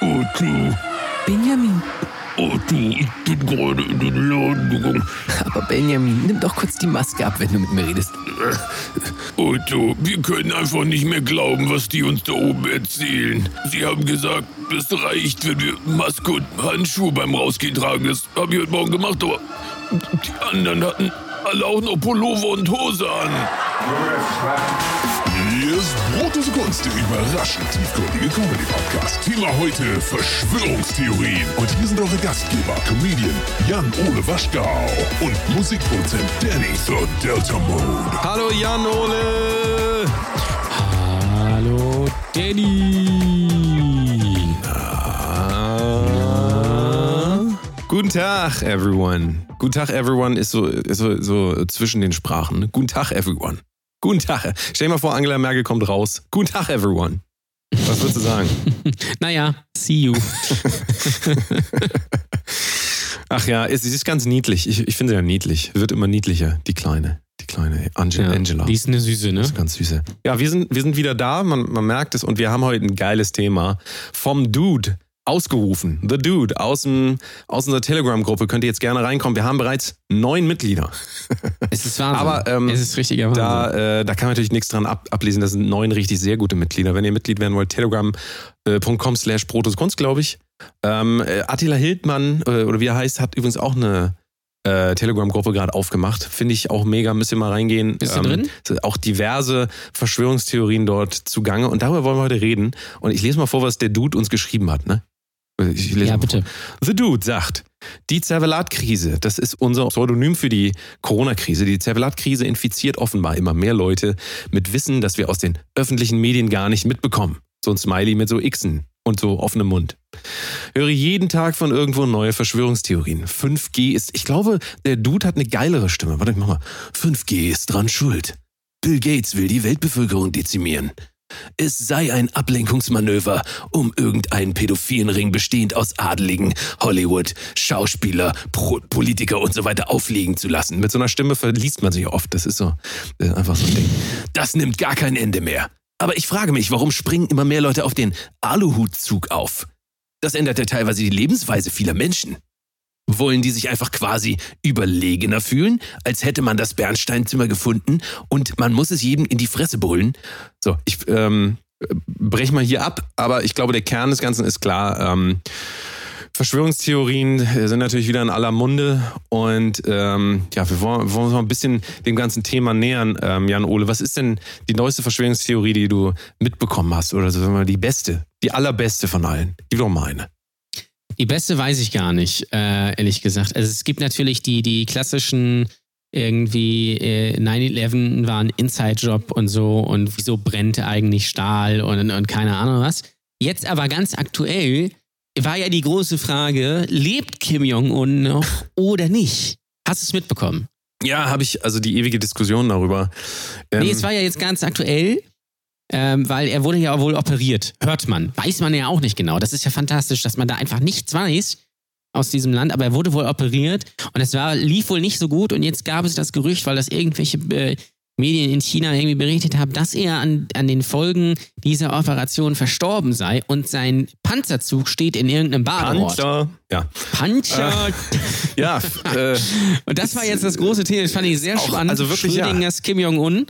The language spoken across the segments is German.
Otto. Benjamin. Otto, ich bin gerade in den Laden gegangen. Aber Benjamin, nimm doch kurz die Maske ab, wenn du mit mir redest. Otto, wir können einfach nicht mehr glauben, was die uns da oben erzählen. Sie haben gesagt, es reicht, wenn wir Maske und Handschuhe beim Rausgehen tragen. Das habe ich heute Morgen gemacht, aber die anderen hatten alle auch noch Pullover und Hose an. Hier ist Brotes Kunst, der überraschend tiefgründige Comedy-Podcast. Thema heute Verschwörungstheorien. Und hier sind eure Gastgeber, Comedian Jan-Ole Waschgau und Musikproduzent Danny The Delta Mode. Hallo Jan Ole. Hallo, Danny. Guten Tag, everyone. Guten Tag, everyone ist so, ist so, so zwischen den Sprachen. ne? Guten Tag, everyone. Guten Tag. Stell dir mal vor, Angela Merkel kommt raus. Guten Tag, everyone. Was würdest du sagen? Naja, see you. Ach ja, es ist ganz niedlich. Ich, ich finde sie ja niedlich. Wird immer niedlicher, die Kleine. Die kleine Ange Ja, Angela. Die ist eine Süße, ne? Das ist ganz süße. Ja, wir sind, wir sind wieder da, man, man merkt es und wir haben heute ein geiles Thema. Vom Dude ausgerufen. The Dude aus, dem, aus unserer Telegram-Gruppe. Könnt ihr jetzt gerne reinkommen. Wir haben bereits neun Mitglieder. Es ist Wahnsinn. Aber, ähm, es ist richtiger Wahnsinn. Da, äh, da kann man natürlich nichts dran ab, ablesen. Das sind neun richtig sehr gute Mitglieder. Wenn ihr Mitglied werden wollt, telegram.com slash protoskunst, glaube ich. Ähm, äh, Attila Hildmann, äh, oder wie er heißt, hat übrigens auch eine äh, Telegram-Gruppe gerade aufgemacht. Finde ich auch mega, müsst ihr mal reingehen. Ähm, Bist du drin? sind Auch diverse Verschwörungstheorien dort zugange. Und darüber wollen wir heute reden. Und ich lese mal vor, was der Dude uns geschrieben hat. Ne? Ich lese ja, mal bitte. The Dude sagt, die Zervelat-Krise, das ist unser Pseudonym für die Corona-Krise. Die Zervelat-Krise infiziert offenbar immer mehr Leute mit Wissen, das wir aus den öffentlichen Medien gar nicht mitbekommen. So ein Smiley mit so Xen und so offenem Mund. Höre jeden Tag von irgendwo neue Verschwörungstheorien. 5G ist, ich glaube, der Dude hat eine geilere Stimme. Warte, ich mach mal. 5G ist dran schuld. Bill Gates will die Weltbevölkerung dezimieren. Es sei ein Ablenkungsmanöver, um irgendeinen pädophilen Ring bestehend aus Adeligen, Hollywood, Schauspieler, Pro Politiker und so weiter aufliegen zu lassen. Mit so einer Stimme verliest man sich oft. Das ist so äh, einfach so ein Ding. Das nimmt gar kein Ende mehr. Aber ich frage mich, warum springen immer mehr Leute auf den Aluhutzug auf? Das ändert ja teilweise die Lebensweise vieler Menschen. Wollen die sich einfach quasi überlegener fühlen, als hätte man das Bernsteinzimmer gefunden und man muss es jedem in die Fresse brüllen? So, ich ähm, brech mal hier ab, aber ich glaube, der Kern des Ganzen ist klar. Ähm, Verschwörungstheorien sind natürlich wieder in aller Munde und ähm, ja, wir wollen, wollen uns mal ein bisschen dem ganzen Thema nähern. Ähm, Jan Ole, was ist denn die neueste Verschwörungstheorie, die du mitbekommen hast oder mal die beste, die allerbeste von allen? Gib doch mal eine. Die beste weiß ich gar nicht, äh, ehrlich gesagt. Also es gibt natürlich die, die klassischen irgendwie äh, 9-11 war ein Inside-Job und so und wieso brennt eigentlich Stahl und, und keine Ahnung was. Jetzt aber ganz aktuell war ja die große Frage, lebt Kim Jong-un noch oder nicht? Hast du es mitbekommen? Ja, habe ich also die ewige Diskussion darüber. Ähm, Nee, es war ja jetzt ganz aktuell, ähm, weil er wurde ja wohl operiert. Hört man. Weiß man ja auch nicht genau. Das ist ja fantastisch, dass man da einfach nichts weiß aus diesem Land, aber er wurde wohl operiert und es war, lief wohl nicht so gut und jetzt gab es das Gerücht, weil das irgendwelche äh, Medien in China irgendwie berichtet haben, dass er an, an den Folgen dieser Operation verstorben sei und sein Panzerzug steht in irgendeinem Badeort. Panzer. Ja. Panzer. Ja, äh, und das war jetzt das große Thema. Das fand ich sehr Auch- spannend. also wirklich, ja. Schrödingers Kim Jong-un.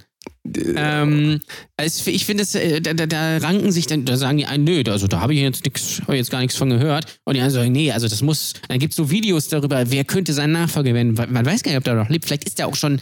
Ähm, ich finde, äh, da, da, da ranken sich dann, da sagen die einen, nö, also da habe ich jetzt nix, hab ich jetzt gar nichts von gehört. Und die anderen sagen, nee, also das muss, dann gibt es so Videos darüber, wer könnte sein Nachfolger werden. Man weiß gar nicht, ob der noch lebt. Vielleicht ist er auch schon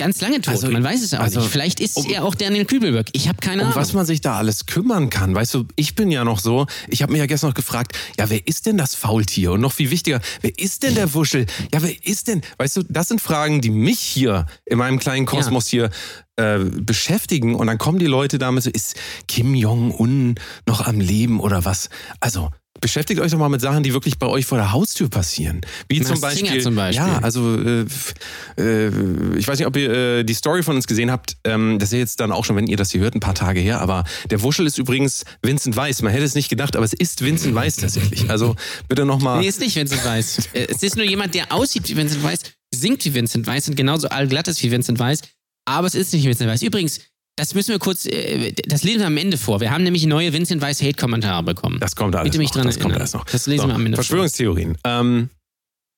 ganz lange tot. Also, man weiß es auch also, nicht. Vielleicht ist um- er auch Daniel Kübelberg. Ich habe keine um Ahnung. was man sich da alles kümmern kann. Weißt du, ich bin ja noch so, ich habe mich ja gestern noch gefragt, ja, wer ist denn das Faultier? Und noch viel wichtiger, wer ist denn der Wuschel? Ja, wer ist denn, weißt du, das sind Fragen, die mich hier in meinem kleinen Kosmos hier äh, beschäftigen. Und dann kommen die Leute damit so, ist Kim Jong-un noch am Leben oder was? Also, beschäftigt euch doch mal mit Sachen, die wirklich bei euch vor der Haustür passieren. Wie zum Beispiel, zum Beispiel. Ja, also äh, äh, ich weiß nicht, ob ihr äh, die Story von uns gesehen habt. Ähm, das ist jetzt dann auch schon, wenn ihr das hier hört, ein paar Tage her. Aber der Wuschel ist übrigens Vincent Weiss. Man hätte es nicht gedacht, aber es ist Vincent Weiss tatsächlich. Also bitte nochmal. Nee, ist nicht Vincent Weiss. Äh, es ist nur jemand, der aussieht wie Vincent Weiss, singt wie Vincent Weiss und genauso allglatt ist wie Vincent Weiss. Aber es ist nicht Vincent Weiss. Übrigens, Das müssen wir kurz, äh, das lesen wir am Ende vor. Wir haben nämlich neue Vincent Weiss Hate-Kommentare bekommen. Das kommt alles Bitte mich noch. dran das kommt erinnern. alles noch. Das lesen wir am Ende vor. Verschwörungstheorien. Ähm,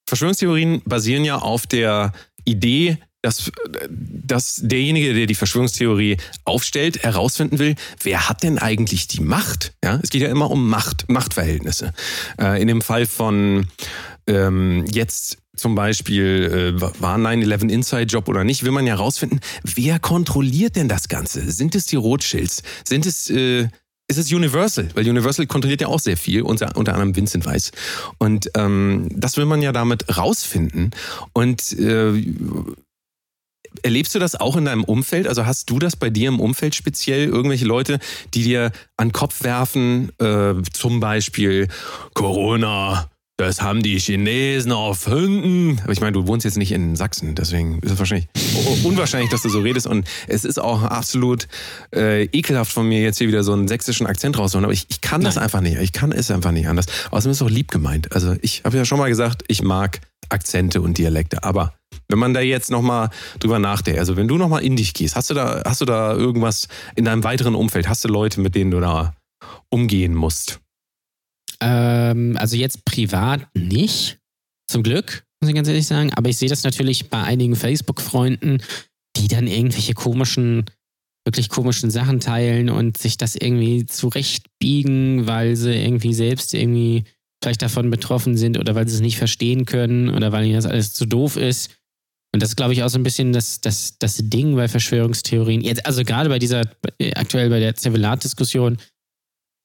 Verschwörungstheorien basieren ja auf der Idee, dass, dass derjenige, der die Verschwörungstheorie aufstellt, herausfinden will, wer hat denn eigentlich die Macht? Ja, es geht ja immer um Macht, Machtverhältnisse. Äh, in dem Fall von ähm, jetzt zum Beispiel, äh, war 9-11 Inside Job oder nicht, will man ja herausfinden, wer kontrolliert denn das Ganze? Sind es die Rothschilds? Sind es äh, ist es Universal, weil Universal kontrolliert ja auch sehr viel, unter, unter anderem Vincent Weiss. Und ähm, das will man ja damit rausfinden. Und äh, erlebst du das auch in deinem Umfeld? Also hast du das bei dir im Umfeld speziell? Irgendwelche Leute, die dir an den Kopf werfen, äh, zum Beispiel Corona, das haben die Chinesen erfunden. Aber ich meine, du wohnst jetzt nicht in Sachsen, deswegen ist es wahrscheinlich unwahrscheinlich, dass du so redest. Und es ist auch absolut äh, ekelhaft von mir, jetzt hier wieder so einen sächsischen Akzent rauszuholen. Aber ich, ich kann das Nein. einfach nicht. Ich kann es einfach nicht anders. Außerdem ist es auch lieb gemeint. Also ich habe ja schon mal gesagt, ich mag Akzente und Dialekte. Aber wenn man da jetzt nochmal drüber nachdenkt, also wenn du nochmal in dich gehst, hast du da, hast du da irgendwas in deinem weiteren Umfeld? Hast du Leute, mit denen du da umgehen musst? Ähm, also jetzt privat nicht, zum Glück, muss ich ganz ehrlich sagen. Aber ich sehe das natürlich bei einigen Facebook-Freunden, die dann irgendwelche komischen, wirklich komischen Sachen teilen und sich das irgendwie zurechtbiegen, weil sie irgendwie selbst irgendwie vielleicht davon betroffen sind oder weil sie es nicht verstehen können oder weil ihnen das alles zu doof ist. Und das ist, glaube ich, auch so ein bisschen das, das, das Ding bei Verschwörungstheorien. Jetzt, also gerade bei dieser, äh, aktuell bei der Zevelat-Diskussion,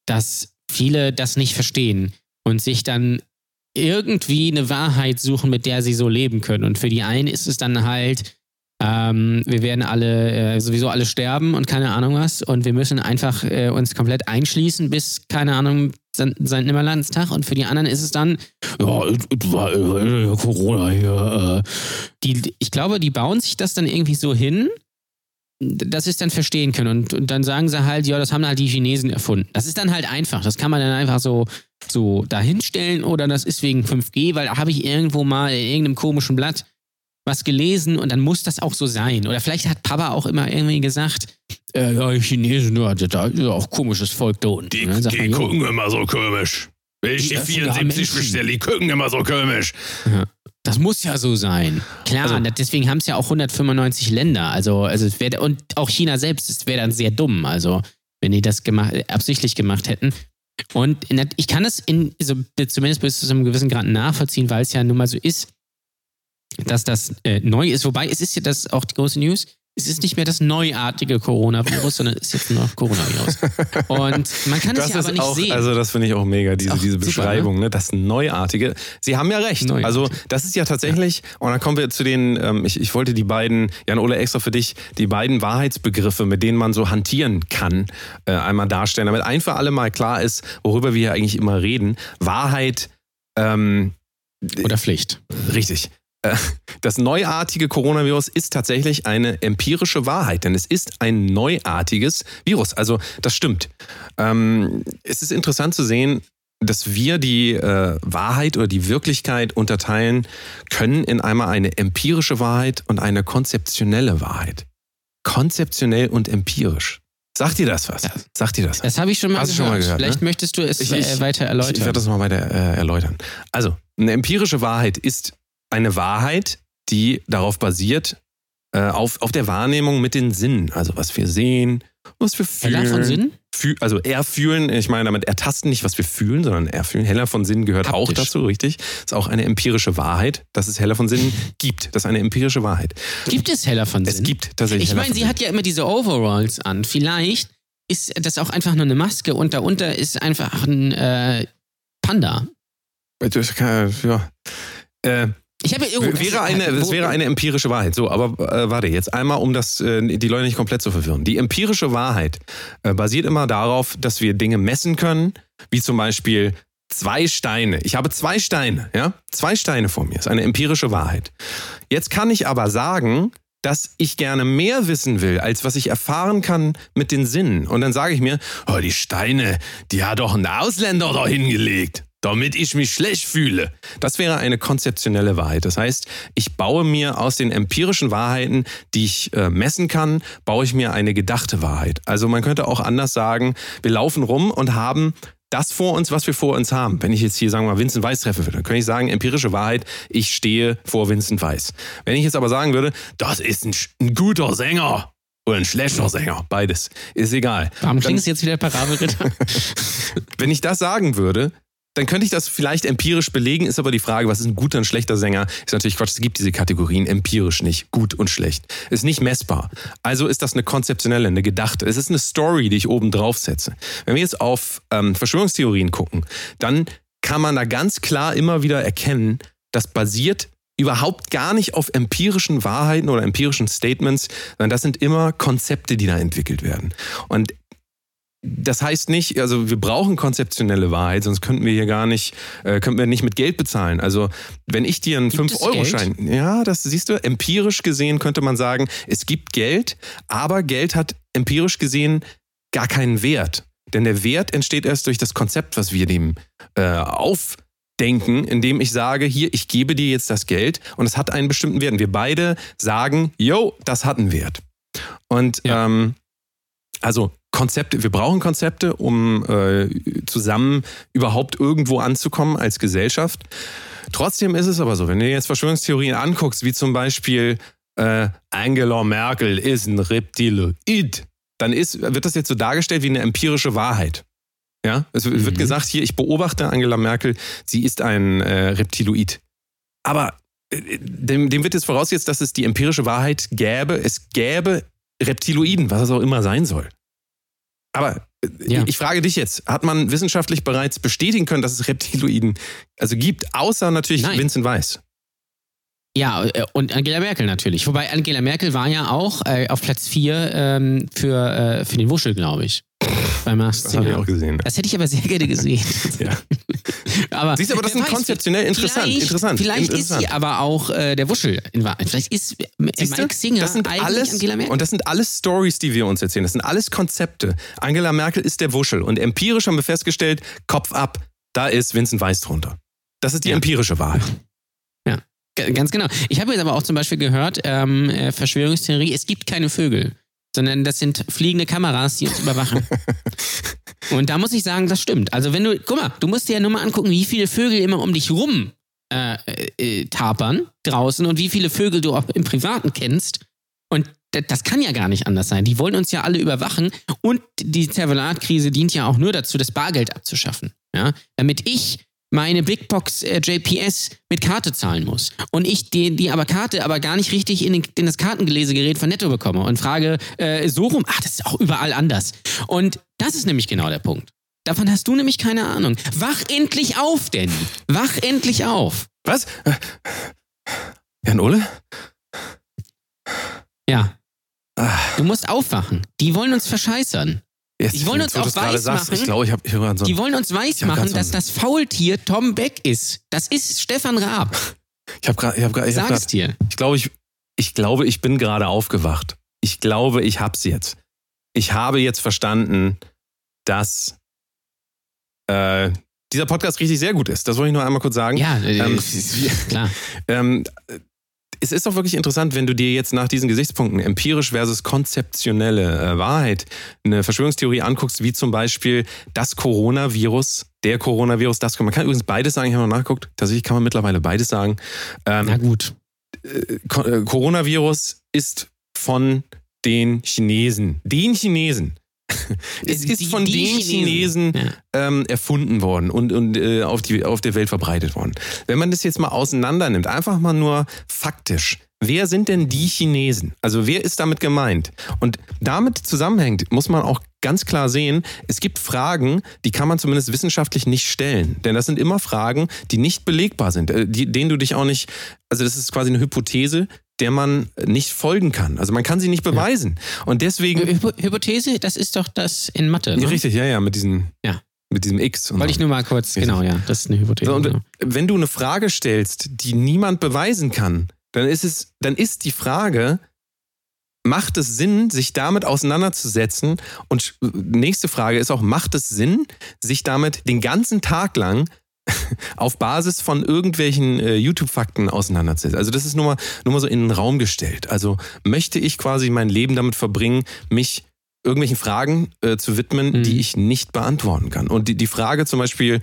dass viele das nicht verstehen und sich dann irgendwie eine Wahrheit suchen, mit der sie so leben können. Und für die einen ist es dann halt, ähm, wir werden alle äh, sowieso alle sterben und keine Ahnung was. Und wir müssen einfach äh, uns komplett einschließen bis, keine Ahnung, St. St. Nimmerlandstag. Und für die anderen ist es dann, ja, war Corona hier. Äh. Die, ich glaube, die bauen sich das dann irgendwie so hin, dass sie es dann verstehen können. Und, und dann sagen sie halt, ja, das haben halt die Chinesen erfunden. Das ist dann halt einfach. Das kann man dann einfach so, so dahinstellen oder das ist wegen 5G, weil da habe ich irgendwo mal in irgendeinem komischen Blatt was gelesen und dann muss das auch so sein. Oder vielleicht hat Papa auch immer irgendwie gesagt, äh, ja, die Chinesen, ja, da ist ja auch komisches Volk da unten. Die, sagt die man, gucken immer so komisch. Wenn ich Die die essen gar 74 Menschen. bestelle, die gucken immer so komisch. Das muss ja so sein. Klar, Also- deswegen haben es ja auch 195 Länder. Also, also es wäre und auch China selbst, es wäre dann sehr dumm. Also, wenn die das gemacht, äh, absichtlich gemacht hätten. Und in ich kann es in, also zumindest bis zu einem gewissen Grad nachvollziehen, weil es ja nun mal so ist, dass das äh, neu ist. Wobei, es ist ja das auch die große News. Es ist nicht mehr das neuartige Coronavirus, sondern es ist jetzt nur noch Coronavirus. Und man kann es Das ja aber nicht auch, sehen. also das finde ich auch mega, diese, auch diese super, Beschreibung, ne? das Neuartige. Sie haben ja recht. Neuartig. Also das ist ja tatsächlich, und dann kommen wir zu den, ähm, ich, ich wollte die beiden, Jan Ole extra für dich, die beiden Wahrheitsbegriffe, mit denen man so hantieren kann, äh, einmal darstellen, damit ein für alle Mal klar ist, worüber wir hier eigentlich immer reden. Wahrheit, ähm, Oder Pflicht. Richtig. Äh, Das neuartige Coronavirus ist tatsächlich eine empirische Wahrheit, denn es ist ein neuartiges Virus. Also das stimmt. Ähm, es ist interessant zu sehen, dass wir die äh, Wahrheit oder die Wirklichkeit unterteilen können in einmal eine empirische Wahrheit und eine konzeptionelle Wahrheit. Konzeptionell und empirisch. Sagt dir das was? Sagt dir das was? Das habe ich schon mal Hast gehört. schon mal gehört, Vielleicht ne? möchtest du es Ich- äh, ich- weiter erläutern. Ich werde das mal weiter äh, erläutern. Also, eine empirische Wahrheit ist eine Wahrheit, die darauf basiert, äh, auf, auf der Wahrnehmung mit den Sinnen. Also, was wir sehen, was wir fühlen. Heller von Sinn? Fühl, also, erfühlen, ich meine damit ertasten nicht, was wir fühlen, sondern erfühlen. Heller von Sinn gehört auch Haptisch. dazu, richtig? Ist auch eine empirische Wahrheit, dass es heller von Sinnen gibt. Das ist eine empirische Wahrheit. Gibt es heller von Sinn? Es gibt tatsächlich Ich meine, sie Sinn. hat ja immer diese Overalls an. Vielleicht ist das auch einfach nur eine Maske und darunter ist einfach ein äh, Panda. Kann- Ja. Äh, Ich habe ja irgendwo. wäre eine, es wäre eine empirische Wahrheit. So, aber äh, warte, jetzt einmal, um das, äh, die Leute nicht komplett zu verwirren. Die empirische Wahrheit äh, basiert immer darauf, dass wir Dinge messen können, wie zum Beispiel zwei Steine. Ich habe zwei Steine, ja? Zwei Steine vor mir. Das ist eine empirische Wahrheit. Jetzt kann ich aber sagen, dass ich gerne mehr wissen will, als was ich erfahren kann mit den Sinnen. Und dann sage ich mir, oh, die Steine, die hat doch ein Ausländer da hingelegt. Damit ich mich schlecht fühle. Das wäre eine konzeptionelle Wahrheit. Das heißt, ich baue mir aus den empirischen Wahrheiten, die ich äh, messen kann, baue ich mir eine gedachte Wahrheit. Also man könnte auch anders sagen, wir laufen rum und haben das vor uns, was wir vor uns haben. Wenn ich jetzt hier, sagen wir mal, Vincent Weiss treffe würde, dann könnte ich sagen, empirische Wahrheit, ich stehe vor Vincent Weiss. Wenn ich jetzt aber sagen würde, das ist ein, ein guter Sänger, oder ein schlechter Sänger, beides. Ist egal. Warum klingst du jetzt wieder Parabelritter? Wenn ich das sagen würde, dann könnte ich das vielleicht empirisch belegen, ist aber die Frage, was ist ein guter und schlechter Sänger? Ist natürlich Quatsch, es gibt diese Kategorien empirisch nicht, gut und schlecht. Ist nicht messbar. Also ist das eine konzeptionelle, eine gedachte. Es ist eine Story, die ich oben drauf setze. Wenn wir jetzt auf ähm, Verschwörungstheorien gucken, dann kann man da ganz klar immer wieder erkennen, das basiert überhaupt gar nicht auf empirischen Wahrheiten oder empirischen Statements, sondern das sind immer Konzepte, die da entwickelt werden. Und das heißt nicht, also wir brauchen konzeptionelle Wahrheit, sonst könnten wir hier gar nicht, äh, könnten wir nicht mit Geld bezahlen. Also wenn ich dir einen 5-Euro-Schein, ja, das siehst du, empirisch gesehen könnte man sagen, es gibt Geld, aber Geld hat empirisch gesehen gar keinen Wert. Denn der Wert entsteht erst durch das Konzept, was wir dem äh, aufdenken, indem ich sage, hier, ich gebe dir jetzt das Geld und es hat einen bestimmten Wert. Und wir beide sagen, yo, das hat einen Wert. Und ja. ähm, also Konzepte, wir brauchen Konzepte, um äh, zusammen überhaupt irgendwo anzukommen als Gesellschaft. Trotzdem ist es aber so, wenn du dir jetzt Verschwörungstheorien anguckst, wie zum Beispiel äh, Angela Merkel ist ein Reptiloid, dann ist, wird das jetzt so dargestellt wie eine empirische Wahrheit. Ja, es mhm. wird gesagt hier, ich beobachte Angela Merkel, sie ist ein äh, Reptiloid. Aber äh, dem, dem wird jetzt vorausgesetzt, dass es die empirische Wahrheit gäbe. Es gäbe Reptiloiden, was es auch immer sein soll. Aber äh, ja. ich frage dich jetzt, hat man wissenschaftlich bereits bestätigen können, dass es Reptiloiden also gibt, außer natürlich Nein. Vincent Weiss? Ja, äh, und Angela Merkel natürlich. Wobei Angela Merkel war ja auch äh, auf Platz 4 ähm, für, äh, für den Wuschel, glaube ich bei Mars Das habe ich auch gesehen. Das hätte ich aber sehr gerne gesehen. ja. aber, Siehst du, aber das ist konzeptionell interessant. Vielleicht, interessant, vielleicht interessant. ist sie aber auch äh, der Wuschel in Wahrheit. Vielleicht ist äh, Mike Singer das sind eigentlich alles, Angela Merkel. Und das sind alles Stories, die wir uns erzählen. Das sind alles Konzepte. Angela Merkel ist der Wuschel. Und empirisch haben wir festgestellt, Kopf ab, da ist Vincent Weiss drunter. Das ist die ja. empirische Wahrheit. Ganz genau. Ich habe jetzt aber auch zum Beispiel gehört, ähm, äh, Verschwörungstheorie, es gibt keine Vögel sondern das sind fliegende Kameras, die uns überwachen. Und da muss ich sagen, das stimmt. Also wenn du, guck mal, du musst dir ja nur mal angucken, wie viele Vögel immer um dich rum äh, äh, tapern draußen und wie viele Vögel du auch im Privaten kennst. Und das kann ja gar nicht anders sein. Die wollen uns ja alle überwachen und die Zervelatkrise dient ja auch nur dazu, das Bargeld abzuschaffen. Ja? Damit ich meine Big Box äh, JPS mit Karte zahlen muss und ich die, die aber Karte aber gar nicht richtig in, den, in das Kartengelesegerät von Netto bekomme und frage äh, so rum, ach, das ist auch überall anders. Und das ist nämlich genau der Punkt. Davon hast du nämlich keine Ahnung. Wach endlich auf, Danny. Wach endlich auf. Was? Jan Ole? Ja. Ah. Du musst aufwachen. Die wollen uns verscheißern. Jetzt, die wollen uns auch weiß machen. Ich glaube, ich habe so Die wollen uns weiß machen, dass das Faultier Tom Beck ist. Das ist Stefan Raab. Ich habe gerade, ich habe gerade, sag's dir. Ich glaube, ich, ich glaube, ich bin gerade aufgewacht. Ich glaube, ich hab's jetzt. Ich habe jetzt verstanden, dass äh, dieser Podcast richtig sehr gut ist. Das wollte ich nur einmal kurz sagen. Ja, äh, ähm, klar. Ähm, es ist doch wirklich interessant, wenn du dir jetzt nach diesen Gesichtspunkten empirisch versus konzeptionelle äh, Wahrheit eine Verschwörungstheorie anguckst, wie zum Beispiel das Coronavirus, der Coronavirus, das man kann übrigens beides sagen, ich habe mal nachgeguckt, tatsächlich kann man mittlerweile beides sagen. Ähm, Na gut. Äh, äh Coronavirus ist von den Chinesen, den Chinesen es ist von die den Chinesen, Chinesen ja. ähm, erfunden worden und, und äh, auf, die, auf der Welt verbreitet worden. Wenn man das jetzt mal auseinander nimmt, einfach mal nur faktisch, wer sind denn die Chinesen? Also wer ist damit gemeint? Und damit zusammenhängt, muss man auch ganz klar sehen, es gibt Fragen, die kann man zumindest wissenschaftlich nicht stellen. Denn das sind immer Fragen, die nicht belegbar sind, äh, die, denen du dich auch nicht, also das ist quasi eine Hypothese, der man nicht folgen kann. Also man kann sie nicht beweisen. Ja. Und deswegen. Hypo Hypothese, das ist doch das in Mathe. Ne? Richtig, ja, ja, mit diesen. Ja. Mit diesem X. Wollte ich nur mal kurz, Richtig. genau, ja, das ist eine Hypothese. So, und genau. Wenn du eine Frage stellst, die niemand beweisen kann, dann ist es, dann ist die Frage, macht es Sinn, sich damit auseinanderzusetzen? Und nächste Frage ist auch, macht es Sinn, sich damit den ganzen Tag lang auf Basis von irgendwelchen äh, YouTube-Fakten auseinandersetzt. Also das ist nur mal, nur mal so in den Raum gestellt. Also möchte ich quasi mein Leben damit verbringen, mich irgendwelchen Fragen äh, zu widmen, Mhm. die ich nicht beantworten kann. Und die, die Frage zum Beispiel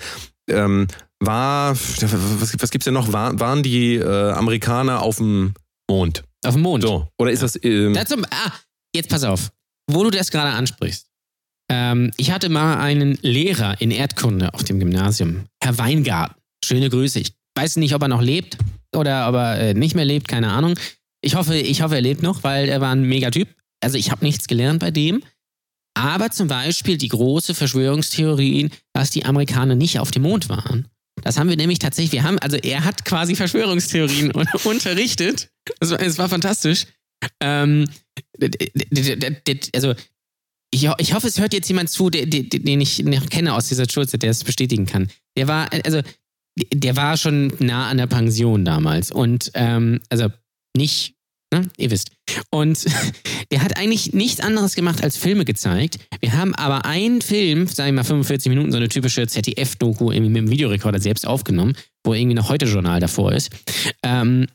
ähm, war, was, was gibt's denn noch? War, waren die äh, Amerikaner auf dem Mond? Auf dem Mond. So. Oder ist das... Ähm, Dazu, ah, jetzt pass auf. Wo du das gerade ansprichst. Ähm, ich hatte mal einen Lehrer in Erdkunde auf dem Gymnasium, Herr Weingarten. Schöne Grüße. Ich weiß nicht, ob er noch lebt oder ob er äh, nicht mehr lebt, keine Ahnung. Ich hoffe, ich hoffe, er lebt noch, weil er war ein Megatyp. Also ich habe nichts gelernt bei dem. Aber zum Beispiel die große Verschwörungstheorien, dass die Amerikaner nicht auf dem Mond waren. Das haben wir nämlich tatsächlich, wir haben, also er hat quasi Verschwörungstheorien un unterrichtet. Es war, war fantastisch. Ähm, also ich, ich hoffe, es hört jetzt jemand zu, der, der, den ich noch kenne aus dieser Schulze, der es bestätigen kann. Der war, also, der war schon nah an der Pension damals und ähm, also nicht, ne, ihr wisst. Und der hat eigentlich nichts anderes gemacht als Filme gezeigt. Wir haben aber einen Film, sagen wir mal 45 Minuten, so eine typische ZDF-Doku mit dem Videorekorder selbst aufgenommen, wo irgendwie noch heute Journal davor ist. Ähm,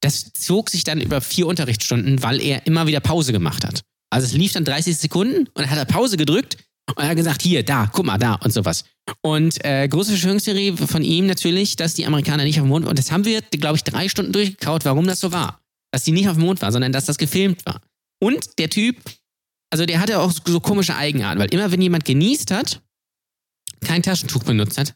das zog sich dann über vier Unterrichtsstunden, weil er immer wieder Pause gemacht hat. Also es lief dann 30 Sekunden und dann hat er Pause gedrückt und er hat gesagt, hier, da, guck mal, da und sowas. Und äh, große Verschwörungstheorie von ihm natürlich, dass die Amerikaner nicht auf dem Mond waren. Und das haben wir, glaube ich, drei Stunden durchgekaut, warum das so war. Dass die nicht auf dem Mond waren, sondern dass das gefilmt war. Und der Typ, also der hatte auch so komische Eigenarten, weil immer wenn jemand genießt hat, kein Taschentuch benutzt hat,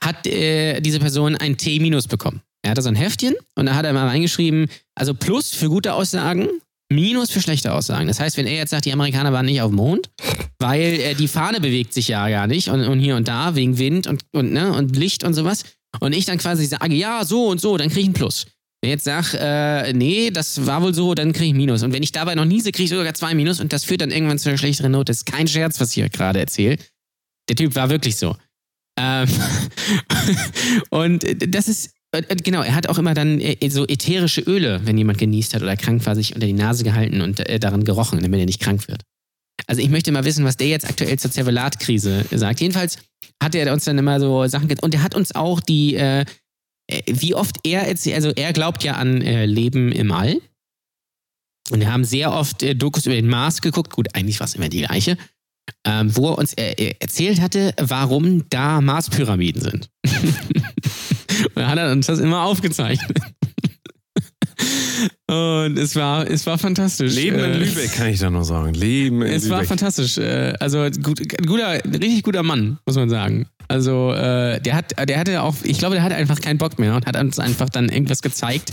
hat äh, diese Person ein T- bekommen. Er hatte so ein Heftchen und da hat er mal reingeschrieben, also Plus für gute Aussagen, Minus für schlechte Aussagen. Das heißt, wenn er jetzt sagt, die Amerikaner waren nicht auf dem Mond, weil äh, die Fahne bewegt sich ja gar nicht und, und hier und da wegen Wind und, und, ne, und Licht und sowas und ich dann quasi sage, ja, so und so, dann kriege ich ein Plus. Wenn ich jetzt sage, äh, nee, das war wohl so, dann kriege ich ein Minus. Und wenn ich dabei noch niese, kriege ich sogar zwei Minus und das führt dann irgendwann zu einer schlechteren Note. Das ist kein Scherz, was ich hier gerade erzähle. Der Typ war wirklich so. Ähm und das ist, äh, genau, er hat auch immer dann äh, so ätherische Öle, wenn jemand genießt hat oder krank war, sich unter die Nase gehalten und äh, daran gerochen, damit er nicht krank wird. Also ich möchte mal wissen, was der jetzt aktuell zur Zervelat-Krise sagt. Jedenfalls hat er uns dann immer so Sachen und er hat uns auch die, äh, äh, wie oft er also er glaubt ja an äh, Leben im All. Und wir haben sehr oft äh, Dokus über den Mars geguckt. Gut, eigentlich war es immer die gleiche. Ähm, wo er uns äh, äh, erzählt hatte, warum da Marspyramiden sind. und da hat er uns das immer aufgezeichnet. Und es war, es war fantastisch. Leben in Äh, Lübeck, kann ich da nur sagen. Leben in es war Lübeck. fantastisch. Äh, Also gut, ein guter, richtig guter Mann, muss man sagen. Also äh, der hat, der hatte auch, ich glaube, der hatte einfach keinen Bock mehr und hat uns einfach dann irgendwas gezeigt.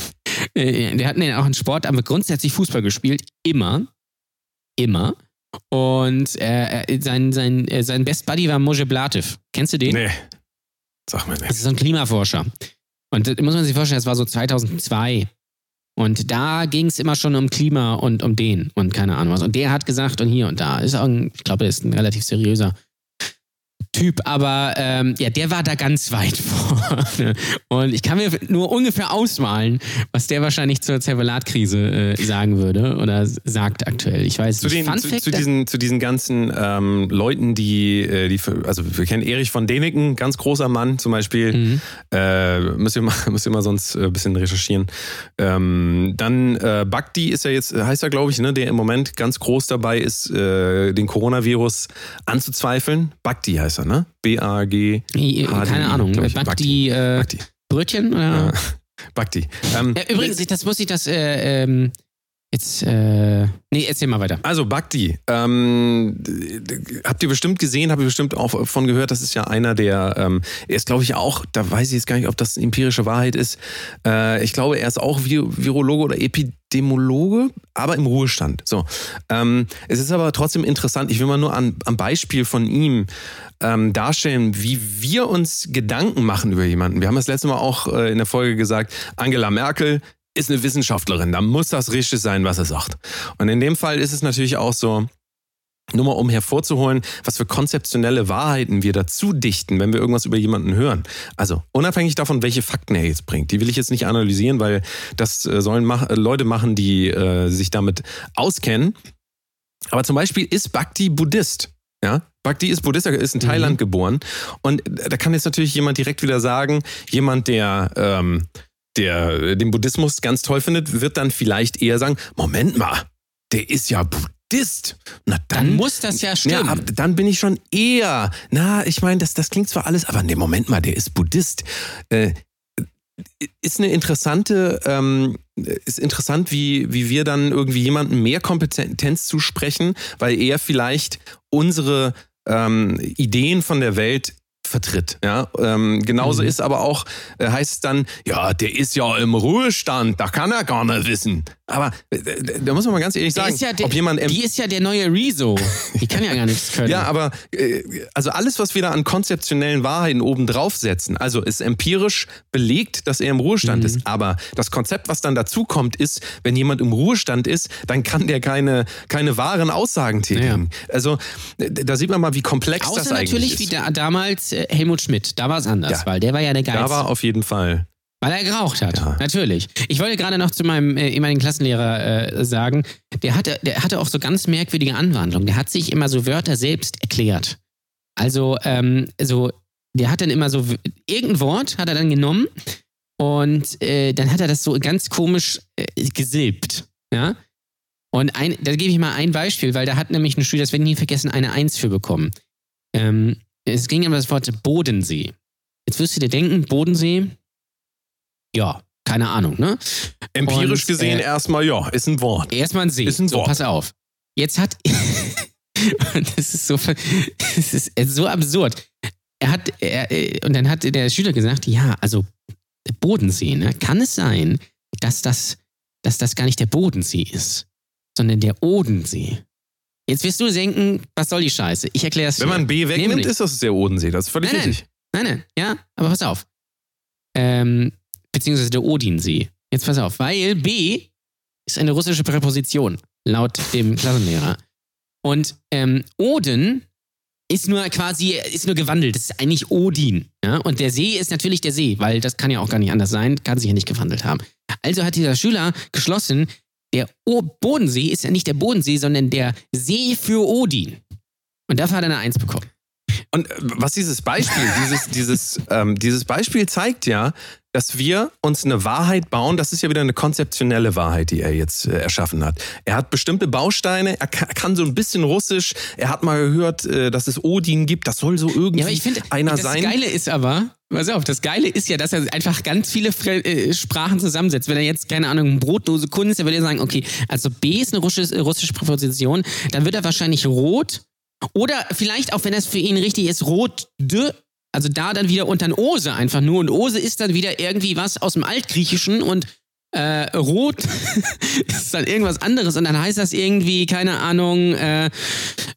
Äh, Der hat nee, auch einen Sport, aber grundsätzlich Fußball gespielt, immer, immer. Und äh, sein, sein, sein Best Buddy war Moje Blatev. Kennst du den? Nee. Sag Das nicht. ist so ein Klimaforscher. Und das muss man sich vorstellen, das war so 2002. Und da ging es immer schon um Klima und um den und keine Ahnung was. Und der hat gesagt, und hier und da. Ist auch ein, ich glaube, er ist ein relativ seriöser Typ, aber ähm, ja, der war da ganz weit vorne. Und ich kann mir nur ungefähr ausmalen, was der wahrscheinlich zur Zervelat-Krise äh, sagen würde oder sagt aktuell. Ich weiß Zu, nicht. den, zu, Fact, zu, diesen, zu diesen ganzen ähm, Leuten, die, äh, die, also wir kennen Erich von Däniken, ganz großer Mann zum Beispiel. Mhm. Äh, müsst, ihr mal, müsst ihr mal sonst äh, ein bisschen recherchieren. Ähm, dann äh, Bhakti ist ja jetzt, heißt er glaube ich, ne, der im Moment ganz groß dabei ist, äh, den Coronavirus anzuzweifeln. Bhakti heißt er, ne? B-A-G. HDI, keine Ahnung. Bhakti, äh, Bhakti. Brötchen? Oder? Ja. Bhakti. Ähm, Ja, übrigens, das muss ich das, äh, ähm, jetzt, äh, nee, erzähl mal weiter. Also Bhakti, ähm, habt ihr bestimmt gesehen, habt ihr bestimmt auch von gehört, das ist ja einer der, ähm, er ist glaube ich auch, da weiß ich jetzt gar nicht, ob das empirische Wahrheit ist, äh, ich glaube, er ist auch Vi Virologe oder Epidemiologe, aber im Ruhestand. So, ähm, es ist aber trotzdem interessant, ich will mal nur an, am Beispiel von ihm ähm, darstellen, wie wir uns Gedanken machen über jemanden. Wir haben das letzte Mal auch äh, in der Folge gesagt, Angela Merkel ist eine Wissenschaftlerin, da muss das richtig sein, was er sagt. Und in dem Fall ist es natürlich auch so, nur mal um hervorzuholen, was für konzeptionelle Wahrheiten wir dazu dichten, wenn wir irgendwas über jemanden hören. Also unabhängig davon, welche Fakten er jetzt bringt, die will ich jetzt nicht analysieren, weil das äh, sollen äh, Leute machen, die äh, sich damit auskennen. Aber zum Beispiel ist Bhakti Buddhist. Ja, Bhakti ist Buddhist, er ist in Thailand geboren. Und da kann jetzt natürlich jemand direkt wieder sagen, jemand, der, ähm, der den Buddhismus ganz toll findet, wird dann vielleicht eher sagen, Moment mal, der ist ja Buddhist. Na dann, Dann muss das ja stimmen. Ja, dann bin ich schon eher, na, ich meine, das, das klingt zwar alles, aber nee, Moment mal, der ist Buddhist. Äh, ist eine interessante, ähm, ist interessant, wie, wie wir dann irgendwie jemandem mehr Kompetenz zusprechen, weil er vielleicht unsere ähm, Ideen von der Welt vertritt. Ja, ähm, genauso Mhm. ist aber auch, äh, heißt es dann, ja, der ist ja im Ruhestand, da kann er gar nicht wissen. Aber äh, da muss man mal ganz ehrlich Der sagen, ja der, ob jemand em- die ist ja der neue Rezo. Die kann ja gar nichts können. ja, aber äh, also alles, was wir da an konzeptionellen Wahrheiten oben draufsetzen, also ist empirisch belegt, dass er im Ruhestand Mhm. ist. Aber das Konzept, was dann dazu kommt, ist, wenn jemand im Ruhestand ist, dann kann der keine, keine wahren Aussagen tätigen. Also äh, da sieht man mal, wie komplex das Außer eigentlich natürlich ist. wie da, damals äh, Helmut Schmidt. Da war es anders, Ja. weil der war ja der Geist. da war auf jeden Fall. Weil er geraucht hat, Ja. natürlich. Ich wollte gerade noch zu meinem äh, ehemaligen Klassenlehrer äh, sagen, der hatte, der hatte auch so ganz merkwürdige Anwandlungen. Der hat sich immer so Wörter selbst erklärt. Also, ähm, so, der hat dann immer so, irgendein Wort hat er dann genommen und äh, dann hat er das so ganz komisch äh, gesilbt. Ja. Und ein, da gebe ich mal ein Beispiel, weil da hat nämlich ein Schüler, das werde ich nie vergessen, eine Eins für bekommen. Ähm, es ging um das Wort Bodensee. Jetzt wirst du dir denken, Bodensee, ja, keine Ahnung, ne? Empirisch Und, gesehen äh, erstmal, ja, ist ein Wort. Erstmal ein See. Ist ein so, Wort. pass auf. Jetzt hat. Das ist so, das ist so absurd. Er hat, er, äh, und dann hat der Schüler gesagt, ja, also Bodensee, ne? Kann es sein, dass das, dass das gar nicht der Bodensee ist, sondern der Odensee? Jetzt wirst du denken, was soll die Scheiße? Ich erkläre es Wenn man B wegnimmt, Nämlich- ist das der Odensee. Das ist völlig Nein, nein. richtig. Nein, nein, ja, aber pass auf. Ähm, beziehungsweise der Odinsee. Jetzt pass auf, weil B ist eine russische Präposition, laut dem Klassenlehrer. Und ähm, Oden ist nur quasi, ist nur gewandelt. Das ist eigentlich Odin. Ja? Und der See ist natürlich der See, weil das kann ja auch gar nicht anders sein, kann sich ja nicht gewandelt haben. Also hat dieser Schüler geschlossen, der o Bodensee ist ja nicht der Bodensee, sondern der See für Odin. Und dafür hat er eine Eins bekommen. Und äh, was dieses Beispiel, dieses, dieses, ähm, dieses Beispiel zeigt ja, dass wir uns eine Wahrheit bauen. Das ist ja wieder eine konzeptionelle Wahrheit, die er jetzt äh, erschaffen hat. Er hat bestimmte Bausteine, er kann, kann so ein bisschen Russisch. Er hat mal gehört, äh, dass es Odin gibt. Das soll so irgendwie Ja, ich finde, einer das sein. Geile ist aber, pass auf, das Geile ist ja, dass er einfach ganz viele Fre äh, Sprachen zusammensetzt. Wenn er jetzt, keine Ahnung, brotlose Kunst, dann würde er sagen, okay, also B ist eine russische, russische Präposition, dann wird er wahrscheinlich rot oder vielleicht auch, wenn das für ihn richtig ist, rot de, also da dann wieder unter ein Ose einfach nur und Ose ist dann wieder irgendwie was aus dem Altgriechischen und äh, rot ist dann irgendwas anderes und dann heißt das irgendwie, keine Ahnung, äh,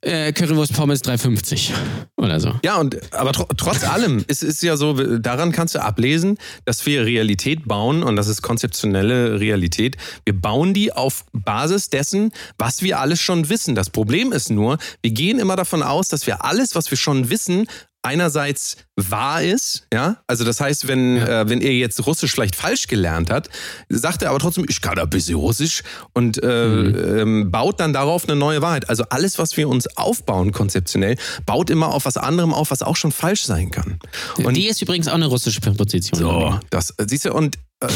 äh, Currywurst Pommes 3,50 oder so. Ja, und aber tr trotz allem, es ist ja so, daran kannst du ablesen, dass wir Realität bauen und das ist konzeptionelle Realität. Wir bauen die auf Basis dessen, was wir alles schon wissen. Das Problem ist nur, wir gehen immer davon aus, dass wir alles, was wir schon wissen, einerseits wahr ist, ja, also das heißt, wenn, Ja. äh, wenn er jetzt Russisch vielleicht falsch gelernt hat, sagt er aber trotzdem, ich kann ein bisschen Russisch und äh, ähm, baut dann darauf eine neue Wahrheit. Also alles, was wir uns aufbauen konzeptionell, baut immer auf was anderem auf, was auch schon falsch sein kann. Und die ist übrigens auch eine russische Präposition. so, das siehst du und äh,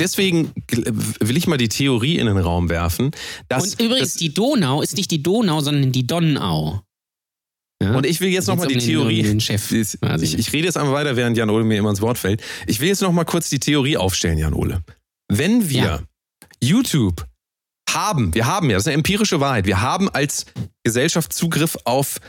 deswegen will ich mal die Theorie in den Raum werfen, dass Und übrigens, das, die Donau ist nicht die Donau, sondern die Donau. Ja? und ich will jetzt nochmal die den- Theorie. um Chef. Ich, ich, rede jetzt einmal weiter, während Jan Ole mir immer ins Wort fällt. Ich will jetzt noch mal kurz die Theorie aufstellen, Jan Ole. Wenn wir Ja. YouTube haben, wir haben ja, das ist eine empirische Wahrheit, wir haben als Gesellschaft Zugriff auf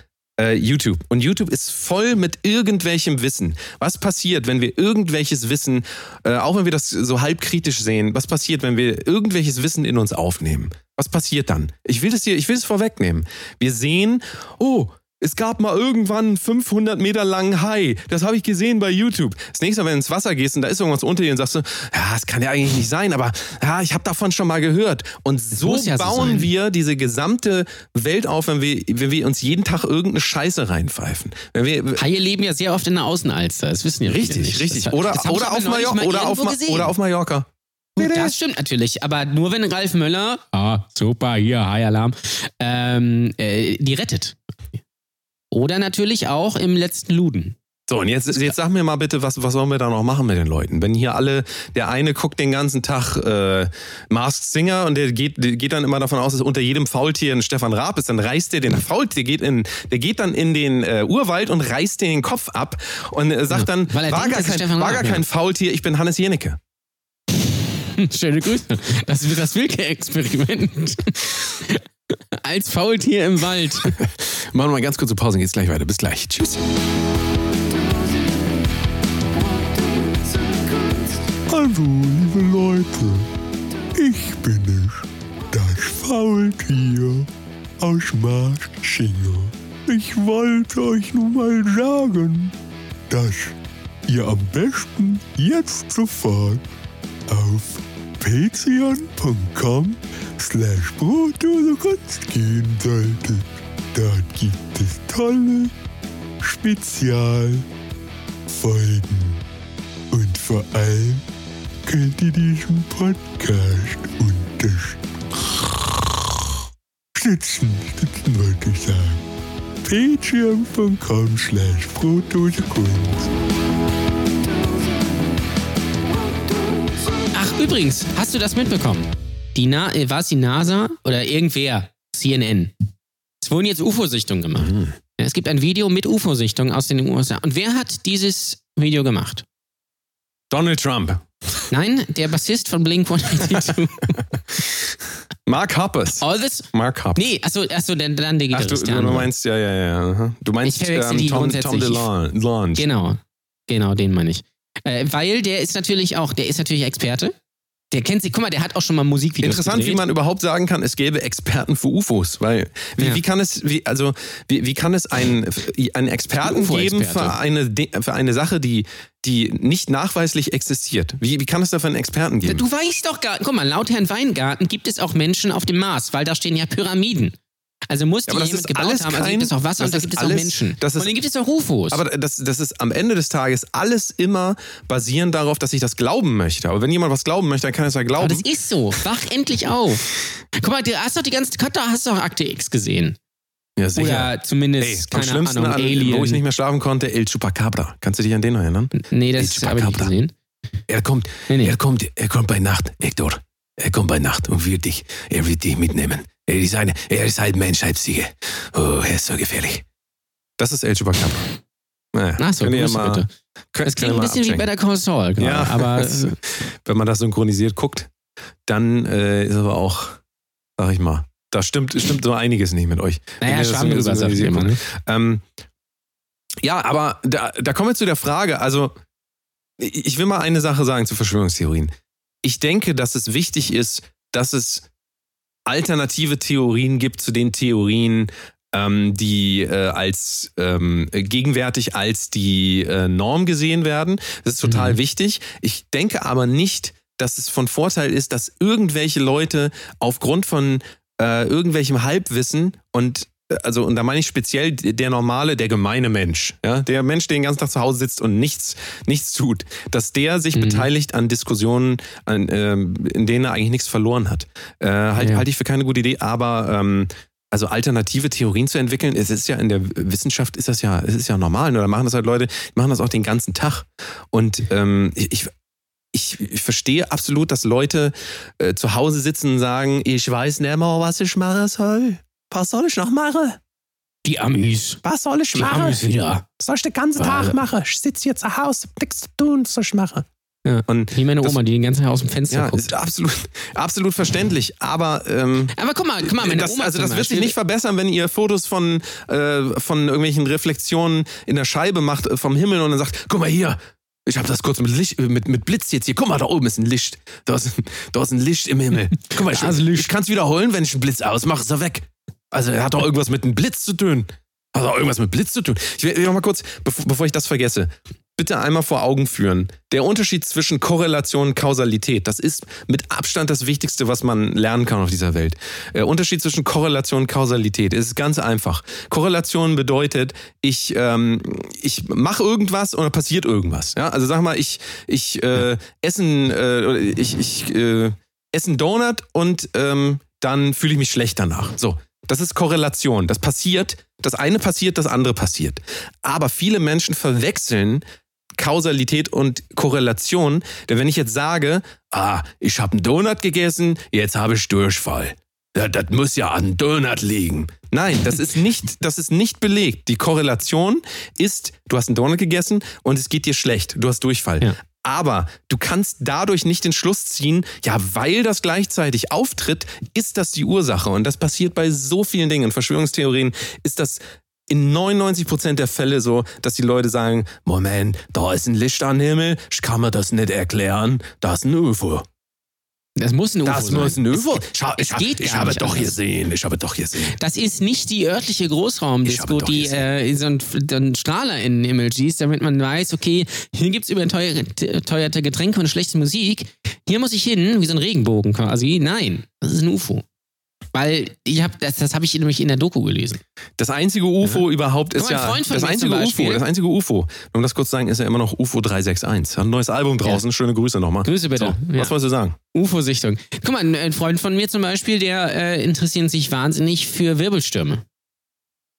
äh, YouTube. Und YouTube ist voll mit irgendwelchem Wissen. Was passiert, wenn wir irgendwelches Wissen, äh, auch wenn wir das so halbkritisch sehen, was passiert, wenn wir irgendwelches Wissen in uns aufnehmen? Was passiert dann? Ich will das hier, ich will es vorwegnehmen. Wir sehen, oh, es gab mal irgendwann einen 500 Meter langen Hai. Das habe ich gesehen bei YouTube. Das nächste Mal, wenn du ins Wasser gehst und da ist irgendwas unter dir und sagst du, ja, das kann ja eigentlich nicht sein, aber ja, ich habe davon schon mal gehört. Und so ja so bauen sein. wir diese gesamte Welt auf, wenn wir, wenn wir uns jeden Tag irgendeine Scheiße reinpfeifen. Wenn wir, Haie leben ja sehr oft in der Außenalster, das wissen ja richtig, richtig. Das, Oder, oder, auf Mallorca, mal oder, auf Ma oder auf Mallorca. Das stimmt natürlich, aber nur wenn Ralf Möller, ah, super, hier, High Alarm, ähm, äh, die rettet. Oder natürlich auch im letzten Luden. So, und jetzt, jetzt sag mir mal bitte, was, was sollen wir da noch machen mit den Leuten? Wenn hier alle, der eine guckt den ganzen Tag äh, Masked Singer und der geht, der geht dann immer davon aus, dass unter jedem Faultier ein Stefan Raab ist, dann reißt der den Faultier, geht in, der geht dann in den äh, Urwald und reißt den Kopf ab und äh, sagt dann, Weil er war, denkt, gar ist kein, Stefan war Raab, gar kein ja. Faultier, ich bin Hannes Jenecke. Schöne Grüße. Das wird das Wilke-Experiment. Als Faultier im Wald. Machen wir mal ganz kurze Pause, geht's gleich weiter. Bis gleich. Tschüss. Also, liebe Leute, ich bin es, das Faultier aus Marschsinger. Ich wollte euch nun mal sagen, dass ihr am besten jetzt sofort auf patreon.com slash Brotdosekunst gehen solltet. Dort gibt es tolle Spezialfolgen. Und vor allem könnt ihr diesen Podcast unterstützen. Stützen wollte ich sagen. Patreon.com slash Brotdosekunst. Übrigens, hast du das mitbekommen? Die Na äh, war es die NASA oder irgendwer? CNN. Es wurden jetzt UFO-Sichtungen gemacht. Ja, Es gibt ein Video mit UFO-Sichtungen aus den USA. Und wer hat dieses Video gemacht? Donald Trump. Nein, der Bassist von Blink 182. Mark Hoppers. All this? Mark Hoppers. Nee, achso, achso dann, dann der Ach, du, du meinst, ja, ja, ja. aha. Du meinst Ich verwechsel die ähm, Tom, Tom. DeLonge. Genau, genau, den meine ich. Äh, weil der ist natürlich auch, der ist natürlich Experte. Der kennt sich, guck mal, der hat auch schon mal Musikvideos Interessant, gedreht. wie man überhaupt sagen kann, es gäbe Experten für UFOs, weil wie, Ja. wie kann es, wie, also wie, wie kann es einen, einen Experten geben UFO-Experte. für eine, für eine Sache, die, die nicht nachweislich existiert? Wie, wie kann es dafür einen Experten geben? Du weißt doch gar, guck mal, laut Herrn Weingarten gibt es auch Menschen auf dem Mars, weil da stehen ja Pyramiden. Also muss die aber das jemand gebaut alles haben, also kein- gibt es auch Wasser und da gibt es alles- auch Menschen. ist- und dann gibt es auch UFOs. Aber das, das ist am Ende des Tages alles immer basierend darauf, dass ich das glauben möchte. Aber wenn jemand was glauben möchte, dann kann er es ja Aber glauben. das ist so. Wach endlich auf. Guck mal, du hast doch die ganze, da hast du doch Akte X gesehen. ja, sicher. Oder zumindest, Ey, am keine schlimmsten, Ahnung, an, Alien. wo ich nicht mehr schlafen konnte, El Chupacabra. Kannst du dich an den noch erinnern? nee, das habe ich nicht Chupacabra. gesehen. Er kommt, Nee, nee. er kommt, er kommt bei Nacht, Hector. Er kommt bei Nacht und wird dich, er wird dich mitnehmen. Er ist eine, er ist halb Mensch, halb Ziege. Oh, er ist so gefährlich. Das ist El Chupacabra. Naja, Ach so, könnt ihr Grüße mal, bitte. Könnt, Das klingt ein bisschen wie abchecken. Better Call Saul, gerade. Ja, aber das- wenn man das synchronisiert guckt, dann äh, ist aber auch, sag ich mal, da stimmt, stimmt so einiges nicht mit euch. Naja, ihr das Schwamm drüber, sagt synchronisiert jemand. Ne? Ähm, ja, aber da, da kommen wir zu der Frage, also ich will mal eine Sache sagen zu Verschwörungstheorien. Ich denke, dass es wichtig ist, dass es alternative Theorien gibt zu den Theorien, ähm, die äh, als ähm, gegenwärtig als die äh, Norm gesehen werden. Das ist total Mhm. wichtig. Ich denke aber nicht, dass es von Vorteil ist, dass irgendwelche Leute aufgrund von äh, irgendwelchem Halbwissen und also und da meine ich speziell der normale, der gemeine Mensch, ja, der Mensch, der den ganzen Tag zu Hause sitzt und nichts, nichts tut, dass der sich Mhm. beteiligt an Diskussionen, an, ähm, in denen er eigentlich nichts verloren hat. Äh, halt, Ja. halte ich für keine gute Idee, aber ähm, also alternative Theorien zu entwickeln, es ist ja in der Wissenschaft ist das ja, es ist ja normal. Nur da machen das halt Leute, die machen das auch den ganzen Tag. Und ähm, ich, ich, ich verstehe absolut, dass Leute äh, zu Hause sitzen und sagen, ich weiß nicht mehr, was ich machen soll. Was soll ich noch machen? Die Amis. Was soll ich Die machen? Amis wieder. Was soll ich den ganzen Warte. Tag machen? Ich sitze hier zu Hause, hab nichts zu tun, was soll ich machen? Ja. Und Wie meine das- Oma, die den ganzen Tag aus dem Fenster ja, guckt. ist absolut, absolut verständlich. Aber ähm, Aber guck mal, guck mal, meine das, Oma also das wird sich nicht verbessern, wenn ihr Fotos von, äh, von irgendwelchen Reflexionen in der Scheibe macht äh, vom Himmel und dann sagt, guck mal hier, ich habe das kurz mit, Licht, mit, mit Blitz jetzt hier. Guck mal, da oben ist ein Licht. Da ist ein, da ist ein Licht im Himmel. Guck mal, ich, ich kann es wiederholen, wenn ich einen Blitz ausmache, ist er weg. Also er hat doch irgendwas mit einem Blitz zu tun. Hat doch irgendwas mit Blitz zu tun. Ich will, noch mal kurz, bevor, bevor ich das vergesse, bitte einmal vor Augen führen. Der Unterschied zwischen Korrelation und Kausalität, das ist mit Abstand das Wichtigste, was man lernen kann auf dieser Welt. Der Unterschied zwischen Korrelation und Kausalität ist ganz einfach. Korrelation bedeutet, ich, ähm, ich mache irgendwas dann passiert irgendwas. Ja? Also sag mal, ich, ich äh, essen, äh, oder ich, ich äh, esse einen Donut und ähm, dann fühle ich mich schlecht danach. So. Das ist Korrelation. Das passiert, das eine passiert, das andere passiert. Aber viele Menschen verwechseln Kausalität und Korrelation. Denn wenn ich jetzt sage, ah, ich habe einen Donut gegessen, jetzt habe ich Durchfall. Ja, das muss ja an Donut liegen. Nein, das ist nicht, das ist nicht belegt. Die Korrelation ist, du hast einen Donut gegessen und es geht dir schlecht. Du hast Durchfall. Ja. Aber du kannst dadurch nicht den Schluss ziehen, ja, weil das gleichzeitig auftritt, ist das die Ursache. Und das passiert bei so vielen Dingen. In Verschwörungstheorien ist das in 99 Prozent der Fälle so, dass die Leute sagen, Moment, da ist ein Licht am Himmel, ich kann mir das nicht erklären, da ist ein UFO. Das muss ein UFO Das sein. muss ein UFO. Es, Schau, es ich, geht ich gar habe nicht doch anders. gesehen, ich habe doch gesehen. Das ist nicht die örtliche Ich Großraumdisco, die äh, so einen einen Strahler in den Himmel schießt, damit man weiß, okay, hier gibt's überteuerte Getränke und schlechte Musik. Hier muss ich hin, wie so ein Regenbogen quasi. Nein, das ist ein UFO. Weil ich hab, das, das habe ich nämlich in der Doku gelesen. Das einzige UFO überhaupt ist ja Freund von das mir einzige UFO, das einzige UFO. Um das kurz zu sagen, ist ja immer noch UFO 361. Hat ein neues Album draußen. Schöne Grüße nochmal. Grüße bitte. So, Ja. Was wolltest du sagen? UFO-Sichtung. Guck mal, ein- ein Freund von mir zum Beispiel, der äh, interessiert sich wahnsinnig für Wirbelstürme.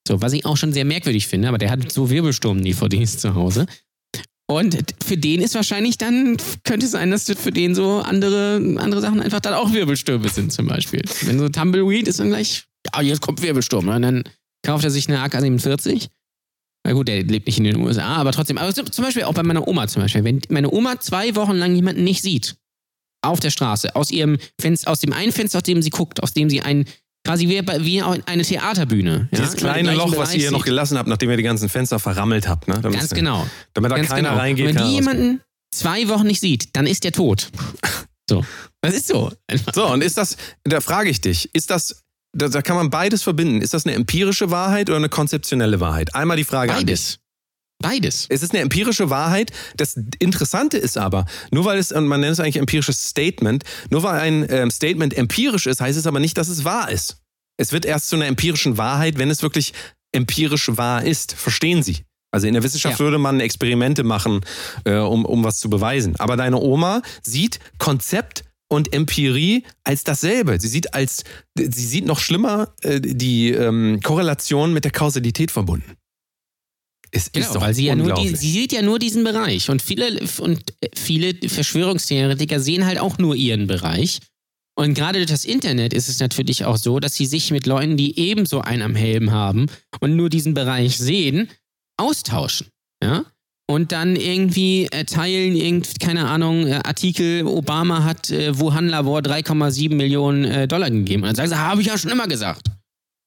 So, was ich auch schon sehr merkwürdig finde, aber der hat so Wirbelsturm-DVDs zu Hause. Und für den ist wahrscheinlich dann, könnte es sein, dass das für den so andere, andere Sachen einfach dann auch Wirbelstürme sind, zum Beispiel. Wenn so Tumbleweed ist dann gleich, ja, jetzt kommt Wirbelsturm. Und dann kauft er sich eine AK-47. Na gut, der lebt nicht in den USA, aber trotzdem. Aber zum Beispiel auch bei meiner Oma zum Beispiel. Wenn meine Oma zwei Wochen lang jemanden nicht sieht, auf der Straße, aus ihrem Fenster, aus dem einen Fenster, aus dem sie guckt, aus dem sie ein, quasi wie, bei- wie eine Theaterbühne. ja, Dieses kleine Loch, was ihr Bereich noch gelassen habt, nachdem ihr die ganzen Fenster verrammelt habt. Ne? Damit, Ganz genau. Damit da Ganz keiner genau. reingeht. Und wenn die jemanden zwei Wochen nicht sieht, dann ist der tot. So. Das ist so. So, und ist das, da frage ich dich, ist das, da, da kann man beides verbinden. Ist das eine empirische Wahrheit oder eine konzeptionelle Wahrheit? Einmal die Frage. Beides. Beides. Es ist eine empirische Wahrheit. Das Interessante ist aber, nur weil es, und man nennt es eigentlich empirisches Statement, nur weil ein ähm, Statement empirisch ist, heißt es aber nicht, dass es wahr ist. Es wird erst zu einer empirischen Wahrheit, wenn es wirklich empirisch wahr ist. Verstehen Sie? Also in der Wissenschaft Ja. würde man Experimente machen, äh, um, um was zu beweisen. Aber deine Oma sieht Konzept und Empirie als dasselbe. Sie sieht als, sie sieht noch schlimmer äh, die ähm, Korrelation mit der Kausalität verbunden. Es Genau, ist doch weil sie ja nur die, sie sieht ja nur diesen Bereich und viele und viele Verschwörungstheoretiker sehen halt auch nur ihren Bereich. Und gerade durch das Internet ist es natürlich auch so, dass sie sich mit Leuten, die ebenso einen am Helm haben und nur diesen Bereich sehen, austauschen. Ja? Und dann irgendwie äh, teilen, irgend, keine Ahnung, äh, Artikel, Obama hat äh, Wuhan-Labor 3,7 Millionen äh, Dollar gegeben. Und dann sagen sie, habe ich ja schon immer gesagt.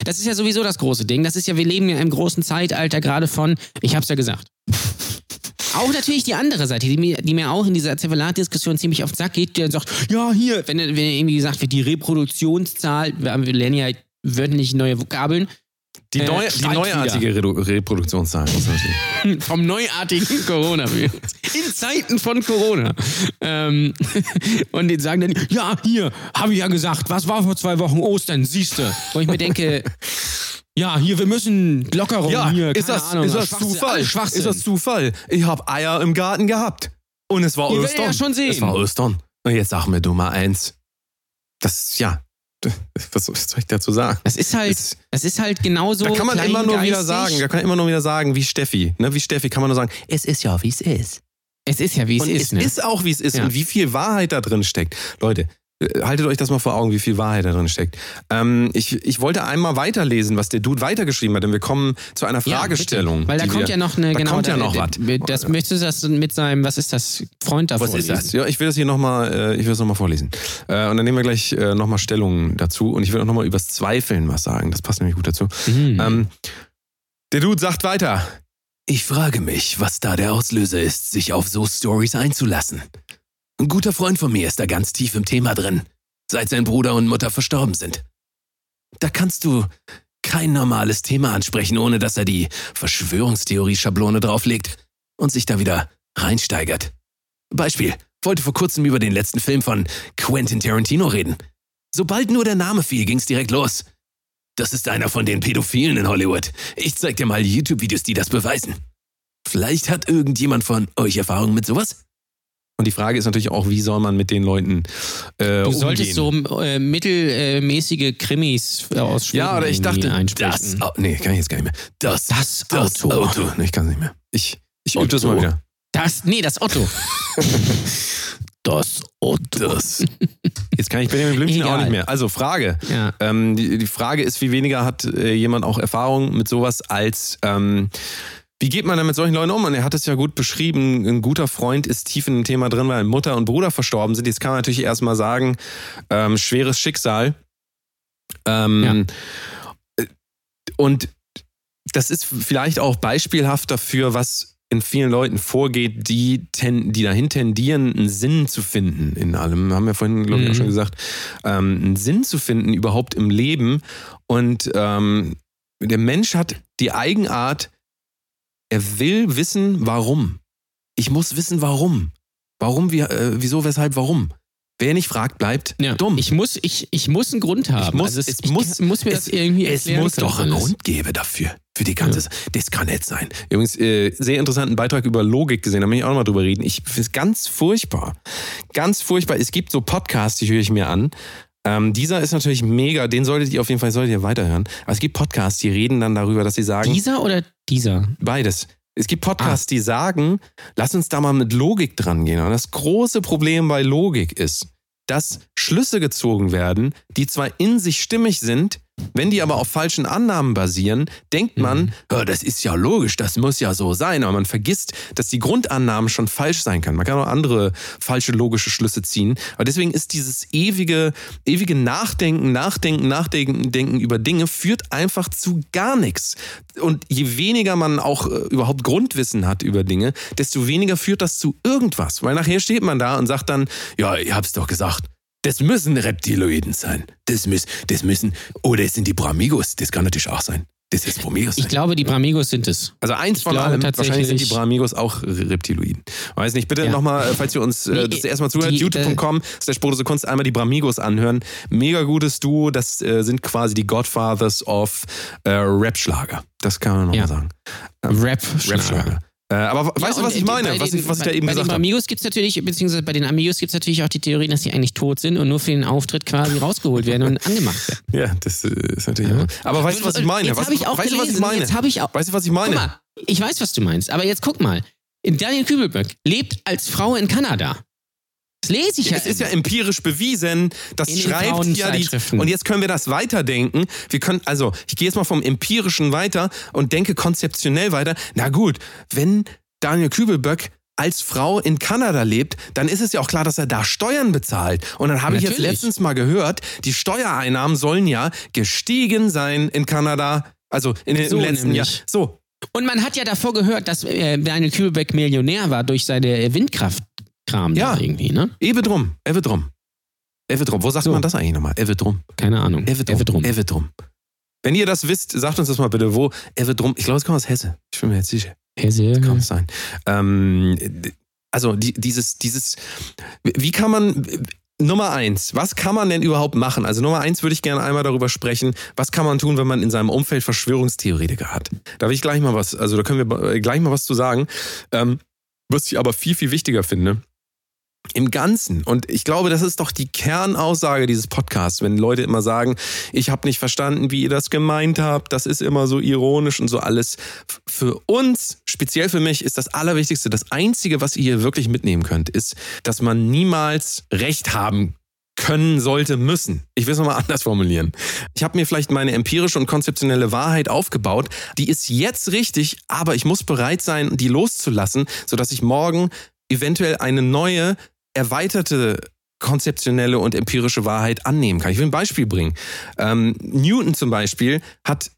Das ist ja sowieso das große Ding. Das ist ja, wir leben ja im großen Zeitalter gerade von, ich hab's ja gesagt. Auch natürlich die andere Seite, die mir, die mir auch in dieser Zevalat-Diskussion ziemlich auf den Sack geht, der sagt, ja, hier, wenn, wenn irgendwie gesagt wird, die Reproduktionszahl, wir, wir lernen ja wöchentlich neue Vokabeln, Die, Äh, neue, die neuartige Redu Reproduktionszahl. vom neuartigen Coronavirus. In Zeiten von Corona. Ähm, und die sagen dann, ja, hier, habe ich ja gesagt, was war vor zwei Wochen Ostern, siehste. Wo ich mir denke, ja, hier, wir müssen Lockerung Ja, hier, ist das, Ahnung, ist das Schwachsinn, Zufall? Schwachsinn. Ist das Zufall? Ich habe Eier im Garten gehabt. Und es war Ostern. ja schon sehen. Es war Ostern. Und jetzt sag mir du mal eins. Das ist, ja, was soll ich dazu sagen? Das ist halt, Es- das ist halt genauso. da kann man immer nur wieder sagen, da kann man immer nur wieder sagen, wie Steffi. Ne, wie Steffi kann man nur sagen, es ist ja, wie es ist. Es ist ja, wie es und ist. es ne? ist auch, wie es ist Ja. und wie viel Wahrheit da drin steckt. Leute, haltet euch das mal vor Augen, wie viel Wahrheit da drin steckt. Ähm, ich, ich wollte einmal weiterlesen, was der Dude weitergeschrieben hat, denn wir kommen zu einer Ja, Fragestellung. bitte. Weil da kommt wir, ja noch eine, da genau, kommt ja da- noch was. Das möchtest du das mit seinem, was ist das, Freund davor Was ist das? Ja, ich will das hier nochmal, äh, ich will das nochmal vorlesen. Äh, und dann nehmen wir gleich äh, nochmal Stellung dazu. Und ich will auch nochmal übers Zweifeln was sagen. Das passt nämlich gut dazu. Mhm. Ähm, der Dude sagt weiter. Ich frage mich, was da der Auslöser ist, sich auf so Stories einzulassen. Ein guter Freund von mir ist da ganz tief im Thema drin, seit sein Bruder und Mutter verstorben sind. Da kannst du kein normales Thema ansprechen, ohne dass er die Verschwörungstheorie-Schablone drauflegt und sich da wieder reinsteigert. Beispiel, wollte vor kurzem über den letzten Film von Quentin Tarantino reden. Sobald nur der Name fiel, ging's direkt los. Das ist einer von den Pädophilen in Hollywood. Ich zeig dir mal YouTube-Videos, die das beweisen. Vielleicht hat irgendjemand von euch Erfahrung mit sowas? Und die Frage ist natürlich auch, wie soll man mit den Leuten äh, Du solltest umgehen? so äh, mittelmäßige Krimis aus Schweden Ja, oder ich dachte, das, Au- nee, kann ich jetzt gar nicht mehr. Das, Das das Auto. Auto. Nee, ich kann es nicht mehr. Ich, ich übe das mal wieder. Das, nee, das Otto. Das Otto. Das. Jetzt kann ich Benjamin Blümchen auch Egal. nicht mehr. Also Frage. Ja. Ähm, die, die Frage ist, wie weniger hat äh, jemand auch Erfahrung mit sowas als ähm, wie geht man denn mit solchen Leuten um? Und er hat es ja gut beschrieben. Ein guter Freund ist tief in dem Thema drin, weil Mutter und Bruder verstorben sind. Jetzt kann man natürlich erstmal sagen, ähm, schweres Schicksal. Ähm, äh, Und das ist vielleicht auch beispielhaft dafür, was in vielen Leuten vorgeht, die, ten, die dahin tendieren, einen Sinn zu finden in allem. Haben wir vorhin, glaube ich, auch Mhm. schon gesagt, ähm, einen Sinn zu finden überhaupt im Leben. Und ähm, der Mensch hat die Eigenart, er will wissen, warum. Ich muss wissen, warum. Warum, wie, äh, wieso, weshalb, warum. Wer nicht fragt, bleibt Ja. dumm. Ich muss, ich, ich muss einen Grund haben. Ich muss, also es, es ich muss, muss mir es, das irgendwie es erklären muss können doch einen alles. Grund geben dafür. Für die ganze Sache. Das kann nicht sein. Übrigens, äh, sehr interessanten Beitrag über Logik gesehen, da möchte ich auch nochmal drüber reden. Ich finde es ganz furchtbar. Ganz furchtbar. Es gibt so Podcasts, die höre ich mir an. Ähm, dieser ist natürlich mega, den solltet ihr auf jeden Fall, solltet ihr weiterhören. Aber es gibt Podcasts, die reden dann darüber, dass sie sagen, Dieser oder dieser? Beides. Es gibt Podcasts, Ah. die sagen, lass uns da mal mit Logik dran gehen. Und das große Problem bei Logik ist, dass Schlüsse gezogen werden, die zwar in sich stimmig sind, wenn die aber auf falschen Annahmen basieren, denkt man, Mhm. "Ja, das ist ja logisch, das muss ja so sein, aber man vergisst, dass die Grundannahmen schon falsch sein können. Man kann auch andere falsche logische Schlüsse ziehen. Aber deswegen ist dieses ewige, ewige Nachdenken, Nachdenken, Nachdenken Denken über Dinge führt einfach zu gar nichts. Und je weniger man auch äh, überhaupt Grundwissen hat über Dinge, desto weniger führt das zu irgendwas. Weil nachher steht man da und sagt dann, ja, ihr habt's doch gesagt. Das müssen Reptiloiden sein. Das müssen, das müssen, oder es sind die Bramigos. Das kann natürlich auch sein. Das ist Bramigos sein. Ich glaube, die Bramigos sind es. Also eins Ich von allem. Wahrscheinlich sind die Bramigos auch Reptiloiden. Weiß nicht. Bitte Ja. nochmal, falls ihr uns äh, Nee, das erste Mal zuhört, youtube.com, slash Brote Kunst, einmal die Bramigos anhören. Mega gutes Duo. Das äh, sind quasi die Godfathers of äh, Rap-Schlager. Das kann man nochmal Ja. sagen. Rap. Rap-Schlager. Äh, aber Ja, weißt du, was ich meine? bei Was den, ich, was ich da eben bei gesagt den habe. Amigos gibt es natürlich, beziehungsweise bei den Amigos gibt es natürlich auch die Theorie, dass sie eigentlich tot sind und nur für den Auftritt quasi rausgeholt werden und angemacht werden. Ja, das äh, ist natürlich. Ja. Aber weißt du, was ich meine? Jetzt habe ich auch weißt du, was ich gelesen, meine? Jetzt habe ich auch. Weißt du, was ich Guck meine? mal, ich weiß, was du meinst, aber jetzt guck mal. Daniel Kübelböck lebt als Frau in Kanada. Das lese ich ja. Es ist ja empirisch bewiesen, das In schreibt ja die. Und jetzt können wir das weiterdenken. Wir können, also, ich gehe jetzt mal vom Empirischen weiter und denke konzeptionell weiter. Na gut, wenn Daniel Kübelböck als Frau in Kanada lebt, dann ist es ja auch klar, dass er da Steuern bezahlt. Und dann habe ich jetzt letztens mal gehört, die Steuereinnahmen sollen ja gestiegen sein in Kanada. Also in den So letzten Jahren. nämlich. So, Und man hat ja davor gehört, dass äh, Daniel Kübelbeck Millionär war durch seine Windkraftkram Ja. irgendwie, ne? Ewe drum, Ewe drum. Ewe drum. Wo sagt So. man das eigentlich nochmal? Ewe drum. Keine Ahnung. Ewe drum. Ewe drum. Ewe drum. Wenn ihr das wisst, sagt uns das mal bitte, wo Ewe drum. Ich glaube, es kommt aus Hesse. Ich bin mir jetzt sicher. Hesse. Kann es sein. Ähm, also die, dieses, dieses, wie kann man, Nummer eins, was kann man denn überhaupt machen? Also Nummer eins würde ich gerne einmal darüber sprechen, was kann man tun, wenn man in seinem Umfeld Verschwörungstheoretiker hat? Da will ich gleich mal was, also da können wir äh, gleich mal was zu sagen. Ähm, was ich aber viel, viel wichtiger finde, im Ganzen. Und ich glaube, das ist doch die Kernaussage dieses Podcasts, wenn Leute immer sagen, ich habe nicht verstanden, wie ihr das gemeint habt, das ist immer so ironisch und so alles. Für uns, speziell für mich, ist das Allerwichtigste, das Einzige, was ihr hier wirklich mitnehmen könnt, ist, dass man niemals Recht haben können, sollte, müssen. Ich will es nochmal anders formulieren. Ich habe mir vielleicht meine empirische und konzeptionelle Wahrheit aufgebaut. Die ist jetzt richtig, aber ich muss bereit sein, die loszulassen, sodass ich morgen eventuell eine neue, erweiterte konzeptionelle und empirische Wahrheit annehmen kann. Ich will ein Beispiel bringen. Ähm, Newton zum Beispiel hat,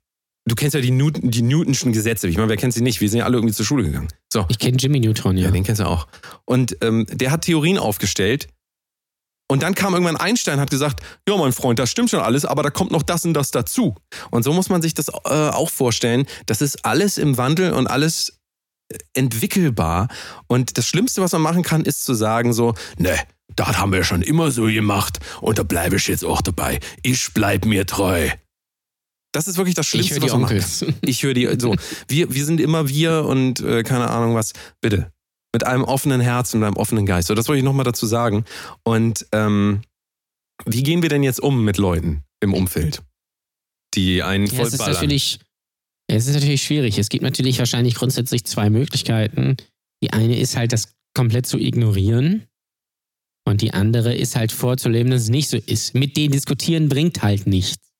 du kennst ja die, Newton, die Newtonschen Gesetze. Ich meine, wer kennt sie nicht? Wir sind ja alle irgendwie zur Schule gegangen. So. Ich kenne Jimmy Neutron, ja. Ja, den kennst du auch. Und ähm, der hat Theorien aufgestellt. Und dann kam irgendwann Einstein und hat gesagt, ja, mein Freund, das stimmt schon alles, aber da kommt noch das und das dazu. Und so muss man sich das äh, auch vorstellen. Das ist alles im Wandel und alles entwickelbar. Und das Schlimmste, was man machen kann, ist zu sagen so, ne, das haben wir schon immer so gemacht und da bleibe ich jetzt auch dabei. Ich bleib mir treu. Das ist wirklich das ich Schlimmste, die was man machen Onkels. kann. Ich höre die, so, wir, wir sind immer wir und äh, keine Ahnung was. Bitte. mit einem offenen Herzen, mit einem offenen Geist. So, das wollte ich nochmal dazu sagen. Und ähm, wie gehen wir denn jetzt um mit Leuten im Umfeld, die einen Ja, es ist vollballern? natürlich, es ist natürlich schwierig. Es gibt natürlich wahrscheinlich grundsätzlich zwei Möglichkeiten. Die eine ist halt, das komplett zu ignorieren. Und die andere ist halt vorzuleben, dass es nicht so ist. Mit denen diskutieren bringt halt nichts.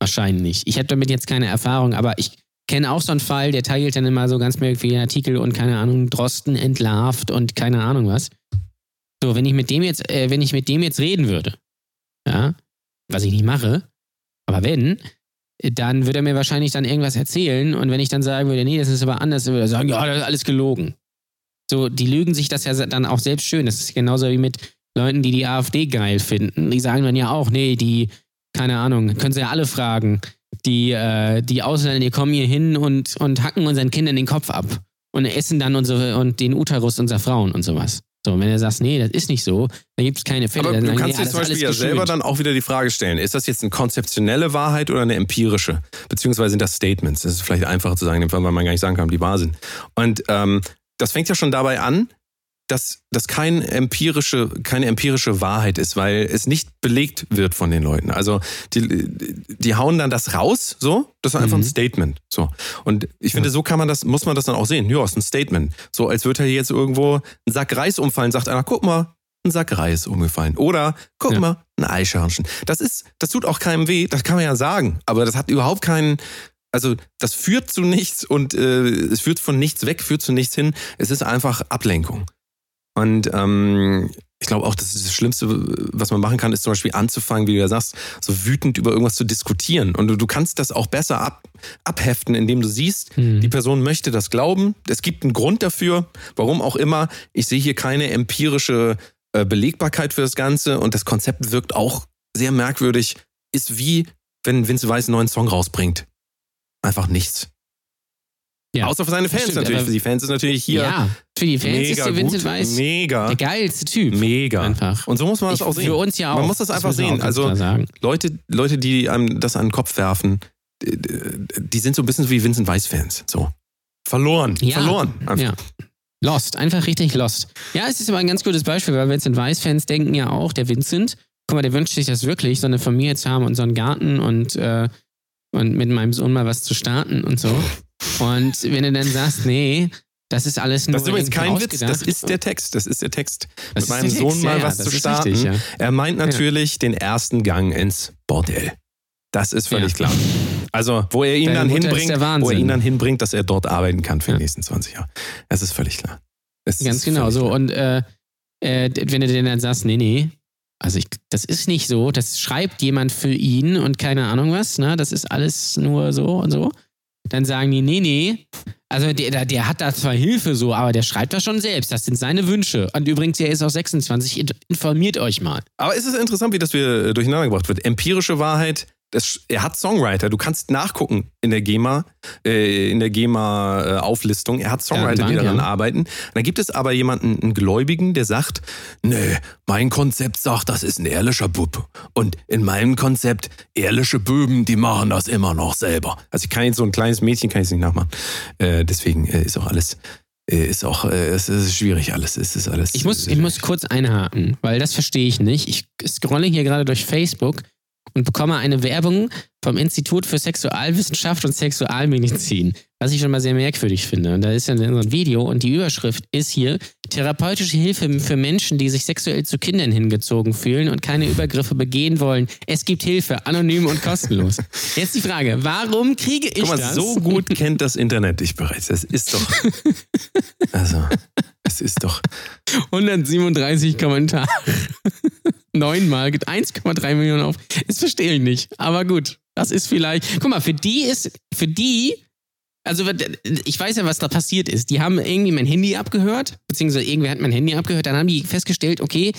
Wahrscheinlich. Ich habe damit jetzt keine Erfahrung, aber ich kenne auch so einen Fall, der teilt dann immer so ganz merkwürdige Artikel und keine Ahnung, Drosten entlarvt und keine Ahnung was. So, wenn ich mit dem jetzt, äh, wenn ich mit dem jetzt reden würde, ja, was ich nicht mache, aber wenn, dann würde er mir wahrscheinlich dann irgendwas erzählen und wenn ich dann sagen würde, nee, das ist aber anders, dann würde er sagen, ja, das ist alles gelogen. So, die lügen sich das ja dann auch selbst schön. Das ist genauso wie mit Leuten, die die AfD geil finden. Die sagen dann ja auch, nee, die, keine Ahnung, können sie ja alle fragen. Die, äh, die Ausländer, die kommen hier hin und, und hacken unseren Kindern den Kopf ab und essen dann unsere, und den Uterus unserer Frauen und sowas. So, und wenn er sagt, nee, das ist nicht so, dann gibt es keine Fälle. Aber dann du kannst dir zum das ist Beispiel ja selber dann auch wieder die Frage stellen, ist das jetzt eine konzeptionelle Wahrheit oder eine empirische? Beziehungsweise sind das Statements? Das ist vielleicht einfacher zu sagen, weil man gar nicht sagen kann, die wahr sind. Und ähm, das fängt ja schon dabei an, dass das kein empirische, keine empirische Wahrheit ist, weil es nicht belegt wird von den Leuten. Also die, die hauen dann das raus, so, das ist einfach Mhm. ein Statement. So. Und ich finde, so kann man das, muss man das dann auch sehen. Ja, ist ein Statement. So, als würde hier jetzt irgendwo ein Sack Reis umfallen, sagt einer, guck mal, ein Sack Reis umgefallen. Oder, guck Ja. mal, ein Eichhörnchen. Das ist, das tut auch keinem weh, das kann man ja sagen. Aber das hat überhaupt keinen, also das führt zu nichts und äh, es führt von nichts weg, führt zu nichts hin. Es ist einfach Ablenkung. Und ähm, ich glaube auch, das, ist das Schlimmste, was man machen kann, ist zum Beispiel anzufangen, wie du ja sagst, so wütend über irgendwas zu diskutieren. Und du, du kannst das auch besser ab, abheften, indem du siehst, Mhm. die Person möchte das glauben. Es gibt einen Grund dafür, warum auch immer. Ich sehe hier keine empirische äh, Belegbarkeit für das Ganze und das Konzept wirkt auch sehr merkwürdig. Ist wie, wenn Vince Weiss einen neuen Song rausbringt. Einfach nichts. Ja. Außer für seine Fans Stimmt, natürlich. Für die Fans ist natürlich hier Ja, für die Fans ist der Vincent. Weiss Mega. der geilste Typ. Mega. Einfach. Und so muss man das Ich- auch sehen. Für uns ja auch. Man muss das einfach müssen wir sehen. Also-. Leute, Leute, die einem das an den Kopf werfen, die- die sind so ein bisschen wie Vincent Weiss-Fans. So. Verloren. Ja. Verloren. Einfach. Ja. Lost, einfach richtig lost. Ja, es ist aber ein ganz gutes Beispiel, weil Vincent Weiss-Fans denken ja auch, der Vincent, guck mal, der wünscht sich das wirklich, so eine Familie zu haben und so einen Garten und, äh, und mit meinem Sohn mal was zu starten und so. Und wenn du dann sagst, nee, das ist alles nur. Das ist übrigens kein Witz, das ist der Text. Das ist der Text. Das Mit meinem Sohn mal ja, was ja, zu das starten. richtig, ja. Er meint natürlich den ersten Gang ins Bordell. Das ist völlig Ja. klar. Also, wo er ihn Deine dann Mutter hinbringt, wo er ihn dann hinbringt, dass er dort arbeiten kann für Ja. die nächsten 20 Jahre. Das ist völlig klar. Es Ganz genau so. klar. Und äh, äh, wenn du denen dann sagst, nee, nee, also ich, das ist nicht so, das schreibt jemand für ihn und keine Ahnung was, ne? Das ist alles nur so und so. Dann sagen die, nee, nee. Also der, der- hat da zwar Hilfe so, aber der schreibt das schon selbst. Das sind seine Wünsche. Und übrigens, er ist auch 26. In- Informiert euch mal. Aber es ist interessant, wie das wieder äh, durcheinander gebracht wird. Empirische Wahrheit, das, er hat Songwriter. Du kannst nachgucken in der GEMA, äh, in der GEMA-Auflistung. er hat Songwriter, die Datenbank, daran ja. arbeiten. Dann gibt es aber jemanden, einen Gläubigen, der sagt, nee, mein Konzept sagt, das ist ein ehrlicher Bub. Und in meinem Konzept, ehrliche Böben, die machen das immer noch selber. Also ich kann jetzt so ein kleines Mädchen, kann ich es nicht nachmachen. Äh, deswegen äh, ist auch alles, äh, ist auch, äh, es ist schwierig alles. Es ist alles. Ich muss, ich muss kurz einhaken, weil das verstehe ich nicht. Ich scrolle hier gerade durch Facebook und bekomme eine Werbung vom Institut für Sexualwissenschaft und Sexualmedizin, was ich schon mal sehr merkwürdig finde. Und da ist ja so ein Video und die Überschrift ist hier therapeutische Hilfe für Menschen, die sich sexuell zu Kindern hingezogen fühlen und keine Übergriffe begehen wollen. Es gibt Hilfe, anonym und kostenlos. Jetzt die Frage, warum kriege ich Guck mal, das? so gut kennt das Internet dich bereits. Das ist doch. Also, es ist doch. 137 Kommentare. Neunmal, gibt 1,3 Millionen auf. Das verstehe ich nicht. Aber gut, das ist vielleicht. Guck mal, für die ist, für die, also ich weiß ja, was da passiert ist. Die haben irgendwie mein Handy abgehört, beziehungsweise irgendwer hat mein Handy abgehört. Dann haben die festgestellt, okay,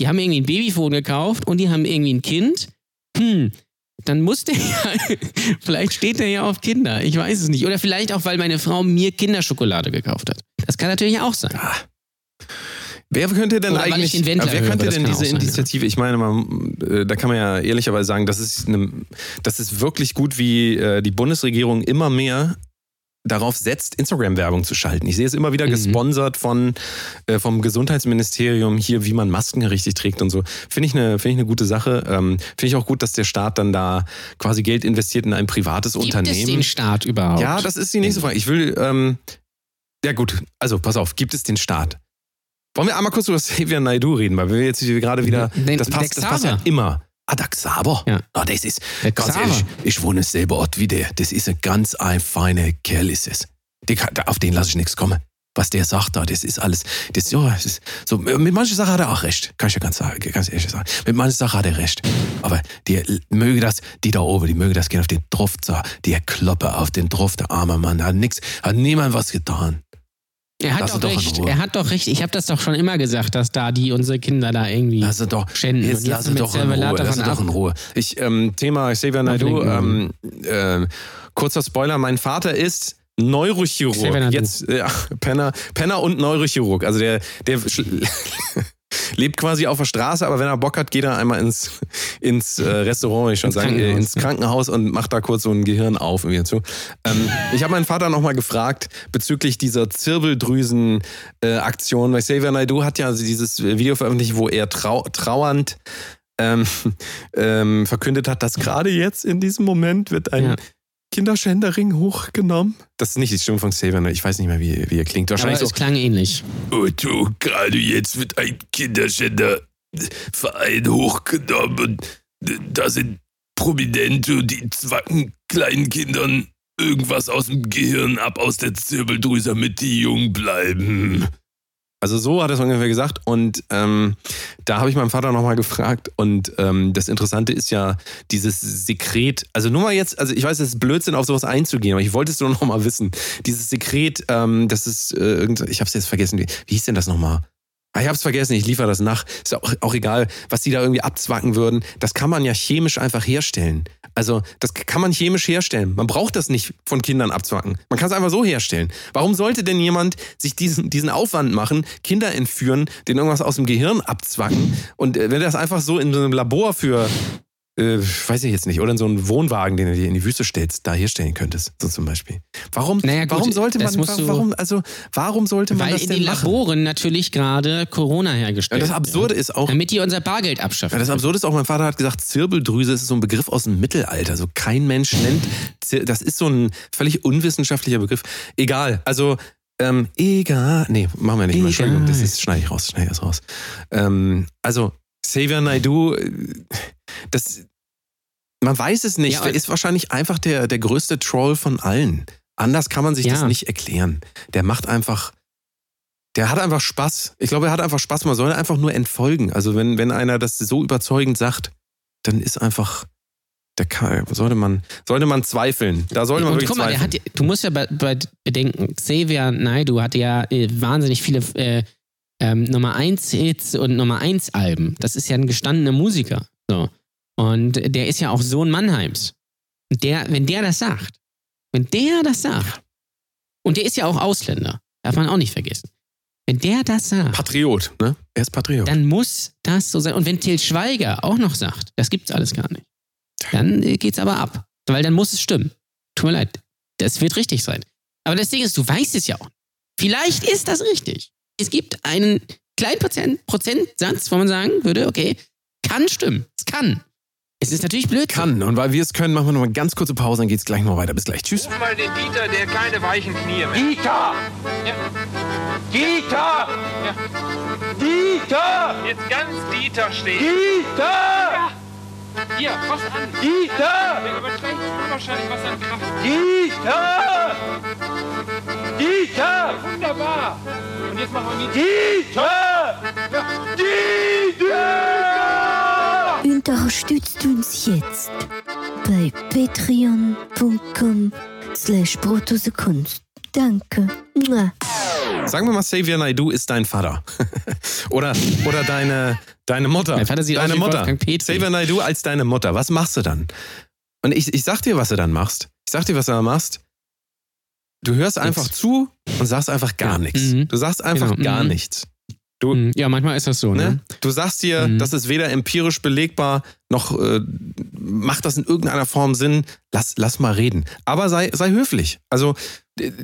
die haben irgendwie ein Babyphone gekauft und die haben irgendwie ein Kind. Hm, dann muss der ja, vielleicht steht der ja auf Kinder. Ich weiß es nicht. Oder vielleicht auch, weil meine Frau mir Kinderschokolade gekauft hat. Das kann natürlich auch sein. Wer könnte denn Oder eigentlich. ich den wer höre, könnte denn diese sein, ja. Initiative? Ich meine, man, äh, da kann man ja ehrlicherweise sagen, das ist, eine, das ist wirklich gut, wie äh, die Bundesregierung immer mehr darauf setzt, Instagram-Werbung zu schalten. Ich sehe es immer wieder Mhm. gesponsert von, äh, vom Gesundheitsministerium hier, wie man Masken richtig trägt und so. Finde ich eine, finde ich eine gute Sache. Ähm, Finde ich auch gut, dass der Staat dann da quasi Geld investiert in ein privates Gibt es Unternehmen. den Staat überhaupt? Ja, das ist die nächste Frage. Ich will, ähm, ja gut, also pass auf, gibt es den Staat? Wollen wir einmal kurz über Xavier Naidu reden, weil wir jetzt gerade wieder, Den- das passt, das passt ja immer. Ah, der Xaver? Ja. Ah, das ist, Der ganz Xaver. ehrlich, ich wohne selber Ort wie der. Das ist ein ganz ein feiner Kerl ist es. Die auf den lasse ich nichts kommen. Was der sagt da, das ist alles, das, ja, das ist, so, mit manchen Sachen hat er auch recht. Kann ich ja ganz, ganz ehrlich sagen. Mit manchen Sachen hat er recht. Aber die möge das, die da oben, die möge das gerne auf den da, die Kloppe auf den Tropf, der arme Mann, hat nix, hat niemand was getan. Er hat Lass doch recht. Er hat doch recht. Ich habe das doch schon immer gesagt, dass da die unsere Kinder da irgendwie Lass es doch, schänden. jetzt Und lass es mit doch in Ruhe, doch in. Ruhe. Ich, ähm, Thema Xavier Naidu, ähm, äh, kurzer Spoiler, mein Vater ist Neurochirurg. Jetzt, ja, Penner, Penner und Neurochirurg. Also der, der lebt quasi auf der Straße, aber wenn er Bock hat, geht er einmal ins, ins äh, Restaurant, will ich schon Ins sagen, äh, Krankenhaus, ins. Krankenhaus und macht da kurz so ein Gehirn auf wieder zu. Ähm, ich habe meinen Vater nochmal gefragt bezüglich dieser Zirbeldrüsen-Aktion, weil Xavier Naidu hat ja dieses Video veröffentlicht, wo er trau trauernd ähm, ähm, verkündet hat, dass gerade jetzt in diesem Moment wird ein Ja. Kinderschändering hochgenommen. Das ist nicht die Stimme von Xavier, Naidu. ich weiß nicht mehr, wie, wie er klingt. Aber Wahrscheinlich es so. klang ähnlich. Otto, gerade jetzt wird ein Kinderschänderverein hochgenommen. und Da sind Prominente, die zwacken kleinen Kindern irgendwas aus dem Gehirn ab, aus der Zirbeldrüse, damit die jung bleiben. Also so hat er es ungefähr gesagt. Und ähm, da habe ich meinen Vater nochmal gefragt. Und ähm, das Interessante ist ja dieses Sekret. Also nur mal jetzt, also ich weiß, es ist Blödsinn, auf sowas einzugehen, aber ich wollte es nur nochmal wissen. Dieses Sekret, ähm, das ist, äh, irgend, ich habe es jetzt vergessen. Wie, wie hieß denn das nochmal? Ah, ich habe es vergessen, ich liefere das nach. Ist auch, auch egal, was die da irgendwie abzwacken würden. Das kann man ja chemisch einfach herstellen. Also, das kann man chemisch herstellen. Man braucht das nicht von Kindern abzwacken. Man kann es einfach so herstellen. Warum sollte denn jemand sich diesen, diesen Aufwand machen, Kinder entführen, denen irgendwas aus dem Gehirn abzwacken und äh, wenn das einfach so in so einem Labor für, äh, weiß ich jetzt nicht, oder in so einen Wohnwagen, den du dir in die Wüste stellst, da herstellen könntest, so zum Beispiel. Warum, Naja, gut, warum sollte das man, warum, also, warum sollte man Weil das in denn den machen? Laboren natürlich gerade Corona Ja, hergestellt das wird. Absurde ist auch, Damit die unser Bargeld abschaffen. ja, das Absurde ist auch, mein Vater hat gesagt, Zirbeldrüse ist so ein Begriff aus dem Mittelalter. So kein Mensch nennt, das ist so ein völlig unwissenschaftlicher Begriff. Egal, also, ähm, egal, nee, machen wir nicht mal, Entschuldigung, das ist, schneide ich raus, schneide ich das raus. Ähm, also, Xavier Naidu, äh, das, man weiß es nicht, Ja, der ist wahrscheinlich einfach der, der größte Troll von allen. Anders kann man sich Ja. das nicht erklären. Der macht einfach, der hat einfach Spaß. Ich glaube, er hat einfach Spaß. Man soll einfach nur entfolgen. Also wenn, wenn einer das so überzeugend sagt, dann ist einfach, der kann, sollte man, sollte man zweifeln. Da sollte man Und wirklich guck mal, zweifeln. hat, du musst ja bei, bei bedenken, Xavier Naidu hatte ja äh, wahnsinnig viele äh, ähm, Nummer 1 Hits und Nummer 1 Alben. Das ist ja ein gestandener Musiker. So. Und der ist ja auch Sohn Mannheims. Und Der, wenn der das sagt, wenn der das sagt, und der ist ja auch Ausländer, darf man auch nicht vergessen. Wenn der das sagt, Patriot, ne? Er ist Patriot. dann muss das so sein. Und wenn Til Schweiger auch noch sagt, das gibt's alles gar nicht, dann äh, geht's aber ab. Weil dann muss es stimmen. Tut mir leid. Das wird richtig sein. Aber das Ding ist, du weißt es ja auch. Vielleicht ist das richtig. Es gibt einen kleinen Prozent, Prozentsatz, wo man sagen würde, okay, kann stimmen. Es kann. Es ist natürlich blöd. kann. Und weil wir es können, machen wir noch eine ganz kurze Pause, dann geht's gleich noch weiter. Bis gleich. Tschüss. Ruf mal den Dieter, der keine weichen Knie mehr. Dieter! Dieter! Dieter! Jetzt ganz Dieter stehen. Dieter! Hier, fass an. Dieter! Der überträgt unwahrscheinlich was an Kraft. Dieter! Dieter! Wunderbar. Und jetzt machen wir mit. Dieter! Dieter! Unterstützt uns jetzt bei patreon.com slash Kunst. Danke. Mua. Sagen wir mal, Xavier Naidu ist dein Vater. oder, oder deine, deine Mutter. Mein Vater sieht aus deine wie Mutter. Xavier Naidu als deine Mutter. Was machst du dann? Und ich, ich sag dir, was du dann machst. Ich sag dir, was du dann machst. Du hörst einfach zu und sagst einfach gar Ja. nichts. Mhm. Du sagst einfach Genau. gar Mhm. nichts. Du, Mhm. Ja, manchmal ist das so, ne? Ne? Du sagst dir, Mhm. das ist weder empirisch belegbar, noch äh, macht das in irgendeiner Form Sinn. Lass, lass mal reden. Aber sei, sei höflich. Also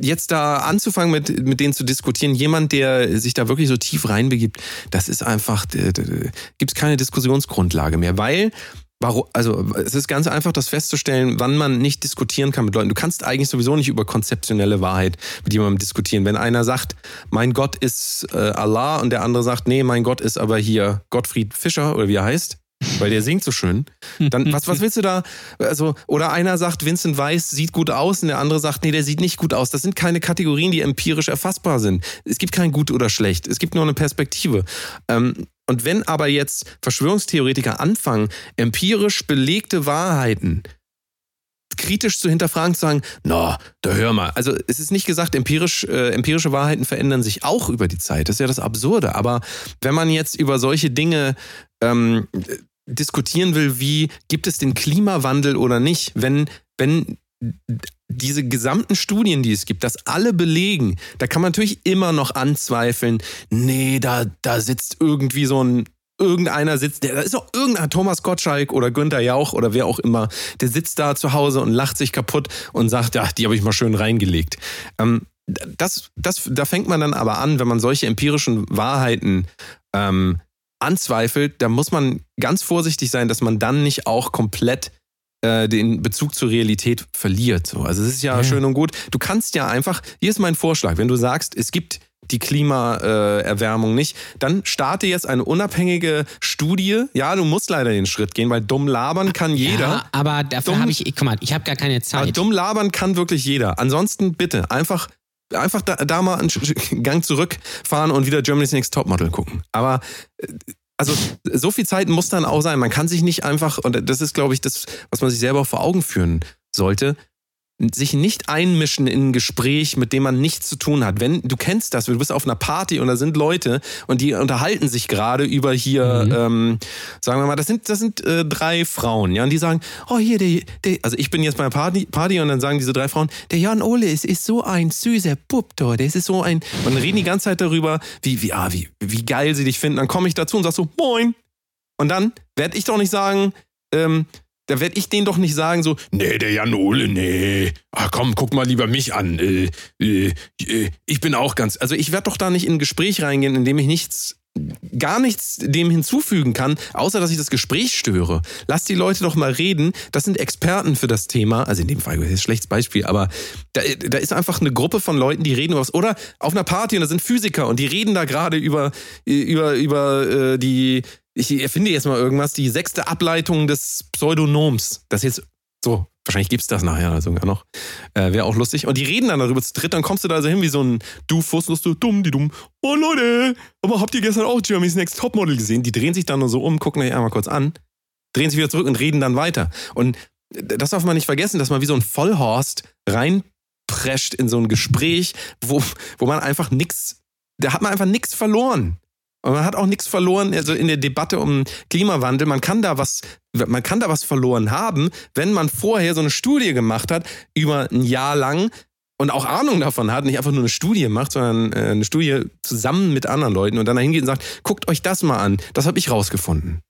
jetzt da anzufangen, mit, mit denen zu diskutieren, jemand, der sich da wirklich so tief reinbegibt, das ist einfach, gibt es keine Diskussionsgrundlage mehr, weil Warum, also es ist ganz einfach, das festzustellen, wann man nicht diskutieren kann mit Leuten. Du kannst eigentlich sowieso nicht über konzeptionelle Wahrheit mit jemandem diskutieren. Wenn einer sagt, mein Gott ist äh, Allah und der andere sagt, nee, mein Gott ist aber hier Gottfried Fischer oder wie er heißt, weil der singt so schön. Dann, was, was willst du da? Also, oder einer sagt, Vincent Weiss sieht gut aus und der andere sagt, nee, der sieht nicht gut aus. Das sind keine Kategorien, die empirisch erfassbar sind. Es gibt kein gut oder schlecht. Es gibt nur eine Perspektive. Ähm, und wenn aber jetzt Verschwörungstheoretiker anfangen, empirisch belegte Wahrheiten kritisch zu hinterfragen, zu sagen, na, da hör mal. Also es ist nicht gesagt, empirisch, äh, empirische Wahrheiten verändern sich auch über die Zeit. Das ist ja das Absurde. Aber wenn man jetzt über solche Dinge ähm, diskutieren will, wie gibt es den Klimawandel oder nicht, wenn, wenn diese gesamten Studien, die es gibt, das alle belegen, da kann man natürlich immer noch anzweifeln, nee, da, da sitzt irgendwie so ein irgendeiner sitzt, der, da ist auch irgendein Thomas Gottschalk oder Günther Jauch oder wer auch immer, der sitzt da zu Hause und lacht sich kaputt und sagt, ja, die habe ich mal schön reingelegt. Ähm, das, das, da fängt man dann aber an, wenn man solche empirischen Wahrheiten ähm, anzweifelt, da muss man ganz vorsichtig sein, dass man dann nicht auch komplett äh, den Bezug zur Realität verliert. So. Also es ist ja, ja, schön und gut. Du kannst ja einfach, hier ist mein Vorschlag, wenn du sagst, es gibt die Klimaerwärmung nicht, dann starte jetzt eine unabhängige Studie. Ja, du musst leider den Schritt gehen, weil dumm labern kann jeder. Ja, aber dafür habe ich, guck mal, ich habe gar keine Zeit. dumm labern kann wirklich jeder. Ansonsten bitte einfach einfach da, da mal einen Gang zurückfahren und wieder Germany's Next Topmodel gucken. Aber äh, also so viel Zeit muss dann auch sein. Man kann sich nicht einfach, und das ist, glaube ich, das, was man sich selber vor Augen führen sollte, sich nicht einmischen in ein Gespräch, mit dem man nichts zu tun hat. Wenn du kennst das, du bist auf einer Party und da sind Leute und die unterhalten sich gerade über hier, mhm. ähm, sagen wir mal, das sind das sind äh, drei Frauen, ja, und die sagen, oh hier der, der also ich bin jetzt bei einer Party, Party und dann sagen diese drei Frauen, der Jan Ole ist, ist so ein süßer Bub da, der ist so ein und dann reden die ganze Zeit darüber, wie wie ah, wie wie geil sie dich finden. Dann komme ich dazu und sag so moin und dann werde ich doch nicht sagen, ähm, da werde ich denen doch nicht sagen so, nee, der Jan Ole, nee. Ach komm, guck mal lieber mich an. Äh, äh, äh, ich bin auch ganz. Also ich werde doch da nicht in ein Gespräch reingehen, in dem ich nichts, gar nichts dem hinzufügen kann, außer dass ich das Gespräch störe. Lass die Leute doch mal reden. Das sind Experten für das Thema. Also in dem Fall ist ein schlechtes Beispiel, aber da, da ist einfach eine Gruppe von Leuten, die reden über was. Oder auf einer Party und da sind Physiker und die reden da gerade über, über, über äh, die ich erfinde jetzt mal irgendwas, die sechste Ableitung des Pseudonoms. Das jetzt so, wahrscheinlich gibt es das nachher sogar noch. Äh, Wäre auch lustig. Und die reden dann darüber zu dritt, dann kommst du da so hin wie so ein Doofus und du dumm, die dumm. Oh Leute, aber habt ihr gestern auch Jeremy's Next Topmodel gesehen? Die drehen sich dann nur so um, gucken sich einmal kurz an, drehen sich wieder zurück und reden dann weiter. Und das darf man nicht vergessen, dass man wie so ein Vollhorst reinprescht in so ein Gespräch, wo, wo man einfach nichts, da hat man einfach nichts verloren. Und man hat auch nichts verloren, also in der Debatte um Klimawandel. Man kann da was, man kann da was verloren haben, wenn man vorher so eine Studie gemacht hat über ein Jahr lang und auch Ahnung davon hat, nicht einfach nur eine Studie macht, sondern äh, eine Studie zusammen mit anderen Leuten und dann dahin geht und sagt, guckt euch das mal an, das habe ich rausgefunden.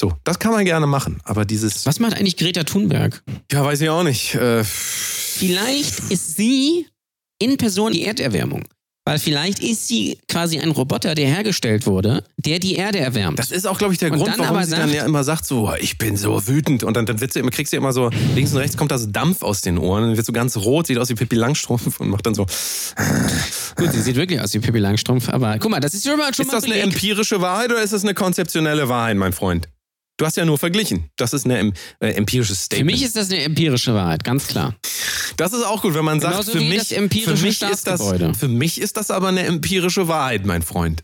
So, das kann man gerne machen, aber dieses. Was macht eigentlich Greta Thunberg? Ja, weiß ich auch nicht. Äh, Vielleicht ist sie in Person die Erderwärmung. Weil vielleicht ist sie quasi ein Roboter, der hergestellt wurde, der die Erde erwärmt. Das ist auch, glaube ich, der und Grund, warum sie sagt, dann ja immer sagt so, ich bin so wütend. Und dann, dann wird sie, kriegst du immer so, links und rechts kommt das Dampf aus den Ohren. Dann wird so ganz rot, sieht aus wie Pippi Langstrumpf und macht dann so. Gut, sie sieht wirklich aus wie Pippi Langstrumpf, aber guck mal, das ist schon mal schon Ist das eine empirische Wahrheit oder ist das eine konzeptionelle Wahrheit, mein Freund? Du hast ja nur verglichen. Das ist ein äh, empirisches Statement. Für mich ist das eine empirische Wahrheit, ganz klar. Das ist auch gut, wenn man sagt, Genauso für mich, für, mich ist das, für mich ist das aber eine empirische Wahrheit, mein Freund.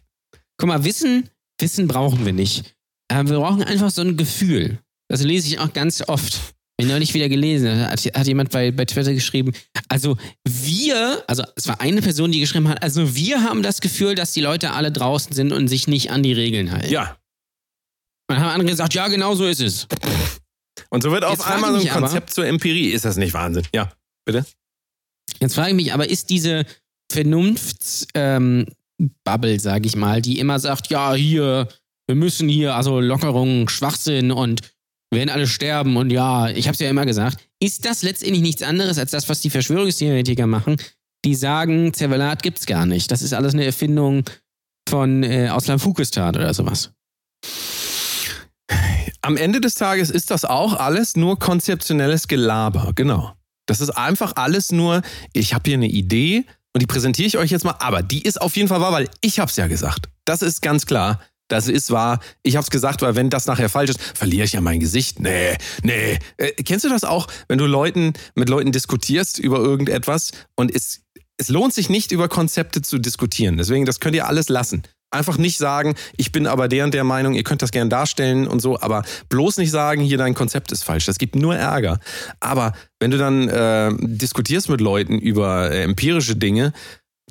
Guck mal, Wissen, Wissen brauchen wir nicht. wir brauchen einfach so ein Gefühl. Das lese ich auch ganz oft. Ich neulich wieder gelesen, hat, hat jemand bei, bei Twitter geschrieben, also wir, also es war eine Person, die geschrieben hat, also wir haben das Gefühl, dass die Leute alle draußen sind und sich nicht an die Regeln halten. Ja, dann haben andere gesagt, ja, genau so ist es. Und so wird auf einmal so ein Konzept aber, zur Empirie. Ist das nicht Wahnsinn? Ja, bitte? Jetzt frage ich mich, aber ist diese Vernunftsbubble, ähm, sage ich mal, die immer sagt, ja, hier, wir müssen hier, also Lockerung, Schwachsinn und wir werden alle sterben und ja, ich habe es ja immer gesagt, ist das letztendlich nichts anderes als das, was die Verschwörungstheoretiker machen? die sagen, Zervelat gibt's gar nicht. Das ist alles eine Erfindung von äh, Ausland-Fukistan oder sowas. Am Ende des Tages ist das auch alles nur konzeptionelles Gelaber, genau. Das ist einfach alles nur, ich habe hier eine Idee und die präsentiere ich euch jetzt mal, aber die ist auf jeden Fall wahr, weil ich habe es ja gesagt. Das ist ganz klar. Das ist wahr. Ich habe es gesagt, weil wenn das nachher falsch ist, verliere ich ja mein Gesicht. Nee, nee. Äh, kennst du das auch, wenn du Leuten mit Leuten diskutierst über irgendetwas und es, es lohnt sich nicht über Konzepte zu diskutieren. Deswegen, das könnt ihr alles lassen. Einfach nicht sagen, ich bin aber der und der Meinung, ihr könnt das gerne darstellen und so, aber bloß nicht sagen, hier dein Konzept ist falsch. Das gibt nur Ärger. Aber wenn du dann äh, diskutierst mit Leuten über äh, empirische Dinge,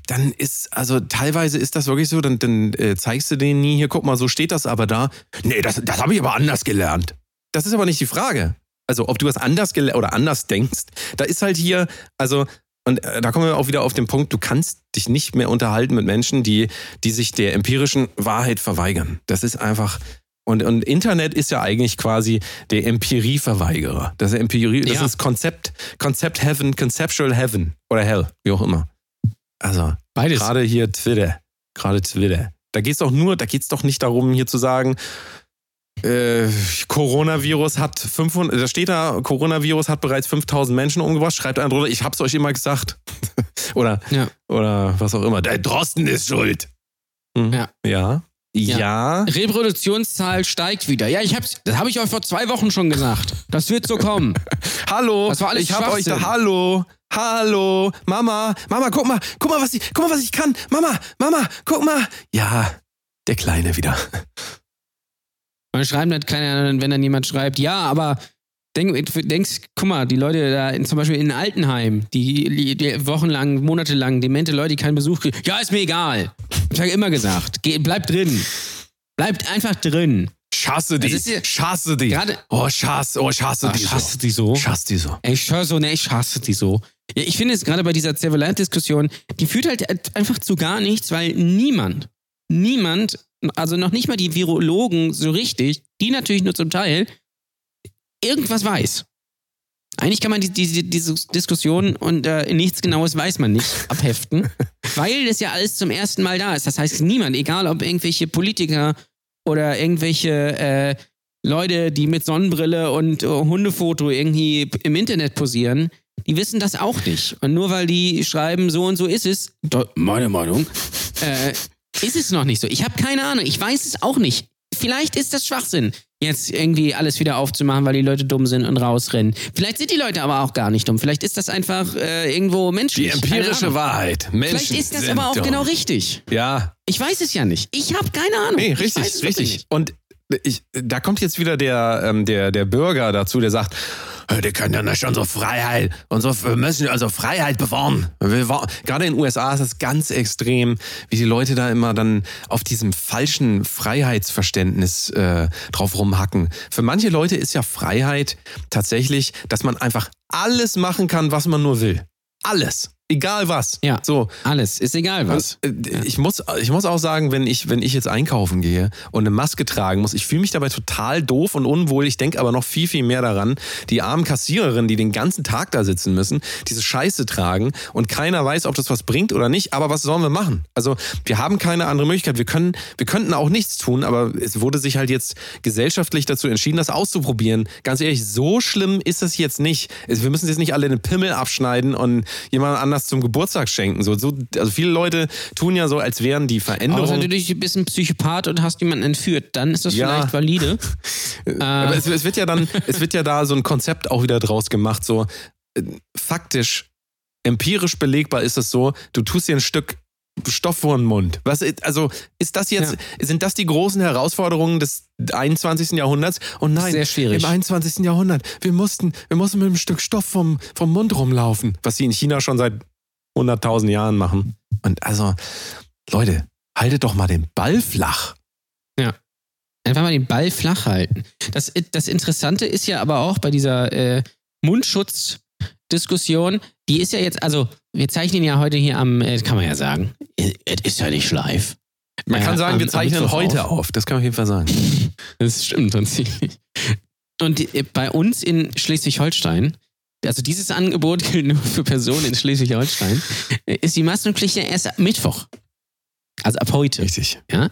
dann ist, also teilweise ist das wirklich so, dann, dann äh, zeigst du denen nie, hier guck mal, so steht das aber da. Nee, das, das habe ich aber anders gelernt. Das ist aber nicht die Frage. Also, ob du was anders gelernt oder anders denkst, da ist halt hier, also, und äh, da kommen wir auch wieder auf den Punkt, du kannst dich nicht mehr unterhalten mit Menschen, die, die sich der empirischen Wahrheit verweigern. Das ist einfach, und, und Internet ist ja eigentlich quasi der Empirieverweigerer. Das ist Empirie, das Ja. ist Konzept, Konzept Heaven, Conceptual Heaven oder Hell, wie auch immer. Also, Beides. gerade hier Twitter, gerade Twitter. Da geht's doch nur, da geht's doch nicht darum, hier zu sagen, äh, Coronavirus hat 500, da steht da, Coronavirus hat bereits 5000 Menschen umgebracht, schreibt einer drunter, ich hab's euch immer gesagt. oder, Ja. oder was auch immer. Der Drosten ist schuld. Mhm. Ja. Ja. Ja. Ja. Reproduktionszahl steigt wieder. Ja, ich hab's, das habe ich euch vor zwei Wochen schon gesagt. Das wird so kommen. Hallo. Das war alles ich hab euch da, hallo. Hallo. Mama. Mama, guck mal. Guck mal, was ich, guck mal, was ich kann. Mama. Mama, guck mal. Ja. Der Kleine wieder. Man schreibt nicht keiner, wenn dann jemand schreibt, ja, aber denk, denkst, guck mal, die Leute da in, zum Beispiel in Altenheim, die, die wochenlang, monatelang demente Leute, die keinen Besuch kriegen, ja, ist mir egal. Ich habe immer gesagt, geh, bleib drin. Bleibt einfach drin. Schasse die. Ja- Schasse die. Gerade- oh, schass, oh, schasse die. ich so. die so. Schass die so. Ich höre so, ne, ich hasse die so. Ja, ich finde es gerade bei dieser Zervalant-Diskussion, die führt halt einfach zu gar nichts, weil niemand, niemand, also noch nicht mal die Virologen so richtig, die natürlich nur zum Teil, irgendwas weiß. Eigentlich kann man die, die, diese Diskussion und äh, nichts Genaues weiß man nicht abheften, weil das ja alles zum ersten Mal da ist. Das heißt, niemand, egal ob irgendwelche Politiker oder irgendwelche äh, Leute, die mit Sonnenbrille und äh, Hundefoto irgendwie im Internet posieren, die wissen das auch nicht. Und nur weil die schreiben, so und so ist es, meine Meinung, äh, ist es noch nicht so. Ich habe keine Ahnung. Ich weiß es auch nicht. Vielleicht ist das Schwachsinn, jetzt irgendwie alles wieder aufzumachen, weil die Leute dumm sind und rausrennen. Vielleicht sind die Leute aber auch gar nicht dumm. Vielleicht ist das einfach äh, irgendwo Die menschlich. Keine empirische. Wahrheit. Menschen Vielleicht ist das aber auch dumm. genau richtig. Ja, Ich weiß es ja nicht. Ich habe keine Ahnung. Nee, Ich richtig, richtig. Und ich, da kommt jetzt wieder der, ähm, der, der Bürger dazu, der sagt, "Äh, die können ja nicht unsere Freiheit, unsere, wir müssen unsere Freiheit bewahren. Gerade in den USA ist es ganz extrem, wie die Leute da immer dann auf diesem falschen Freiheitsverständnis äh, drauf rumhacken. Für manche Leute ist ja Freiheit tatsächlich, dass man einfach alles machen kann, was man nur will. Alles. Egal was. Ja. So. Alles, ist egal was. Und, äh, ich, muss, ich muss auch sagen, wenn ich, wenn ich jetzt einkaufen gehe und eine Maske tragen muss, ich fühle mich dabei total doof und unwohl. Ich denke aber noch viel, viel mehr daran, die armen Kassiererinnen, die den ganzen Tag da sitzen müssen, diese Scheiße tragen und keiner weiß, ob das was bringt oder nicht. Aber was sollen wir machen? Also wir haben keine andere Möglichkeit. Wir können, wir könnten auch nichts tun, aber es wurde sich halt jetzt gesellschaftlich dazu entschieden, das auszuprobieren. Ganz ehrlich, so schlimm ist das jetzt nicht. Wir müssen jetzt nicht alle den Pimmel abschneiden und jemand anders zum Geburtstag schenken. So, so, also viele Leute tun ja so, als wären die Außer Veränderungen. du dich- bist ein Psychopath und hast jemanden entführt, dann ist das Ja. vielleicht valide. Aber äh, es, es wird ja dann, es wird ja da so ein Konzept auch wieder draus gemacht, so äh, faktisch, empirisch belegbar ist es so, du tust dir ein Stück Stoff vor den Mund. Was, ist- also ist das jetzt, sind das die großen Herausforderungen des 21. Jahrhunderts? Und nein, Sehr schwierig. im 21. Jahrhundert, wir mussten, wir mussten mit einem Stück Stoff vom, vom Mund rumlaufen, was sie in China schon seit 100.000 Jahren machen. Und also, Leute, haltet doch mal den Ball flach. Einfach mal den Ball flach halten. Das, das Interessante ist ja aber auch bei dieser äh, Mundschutzdiskussion, die ist ja jetzt, also wir zeichnen ja heute hier am, äh, kann man ja sagen, äh, es ist ja nicht live. Man Äh, kann sagen, am- wir zeichnen heute auf. auf. Das kann man auf jeden Fall sagen. Das stimmt tatsächlich. Und äh, bei uns in Schleswig-Holstein also dieses Angebot gilt nur für Personen in Schleswig-Holstein, ist die Maskenpflicht ja erst ab Mittwoch. Also ab heute. Richtig. Ja?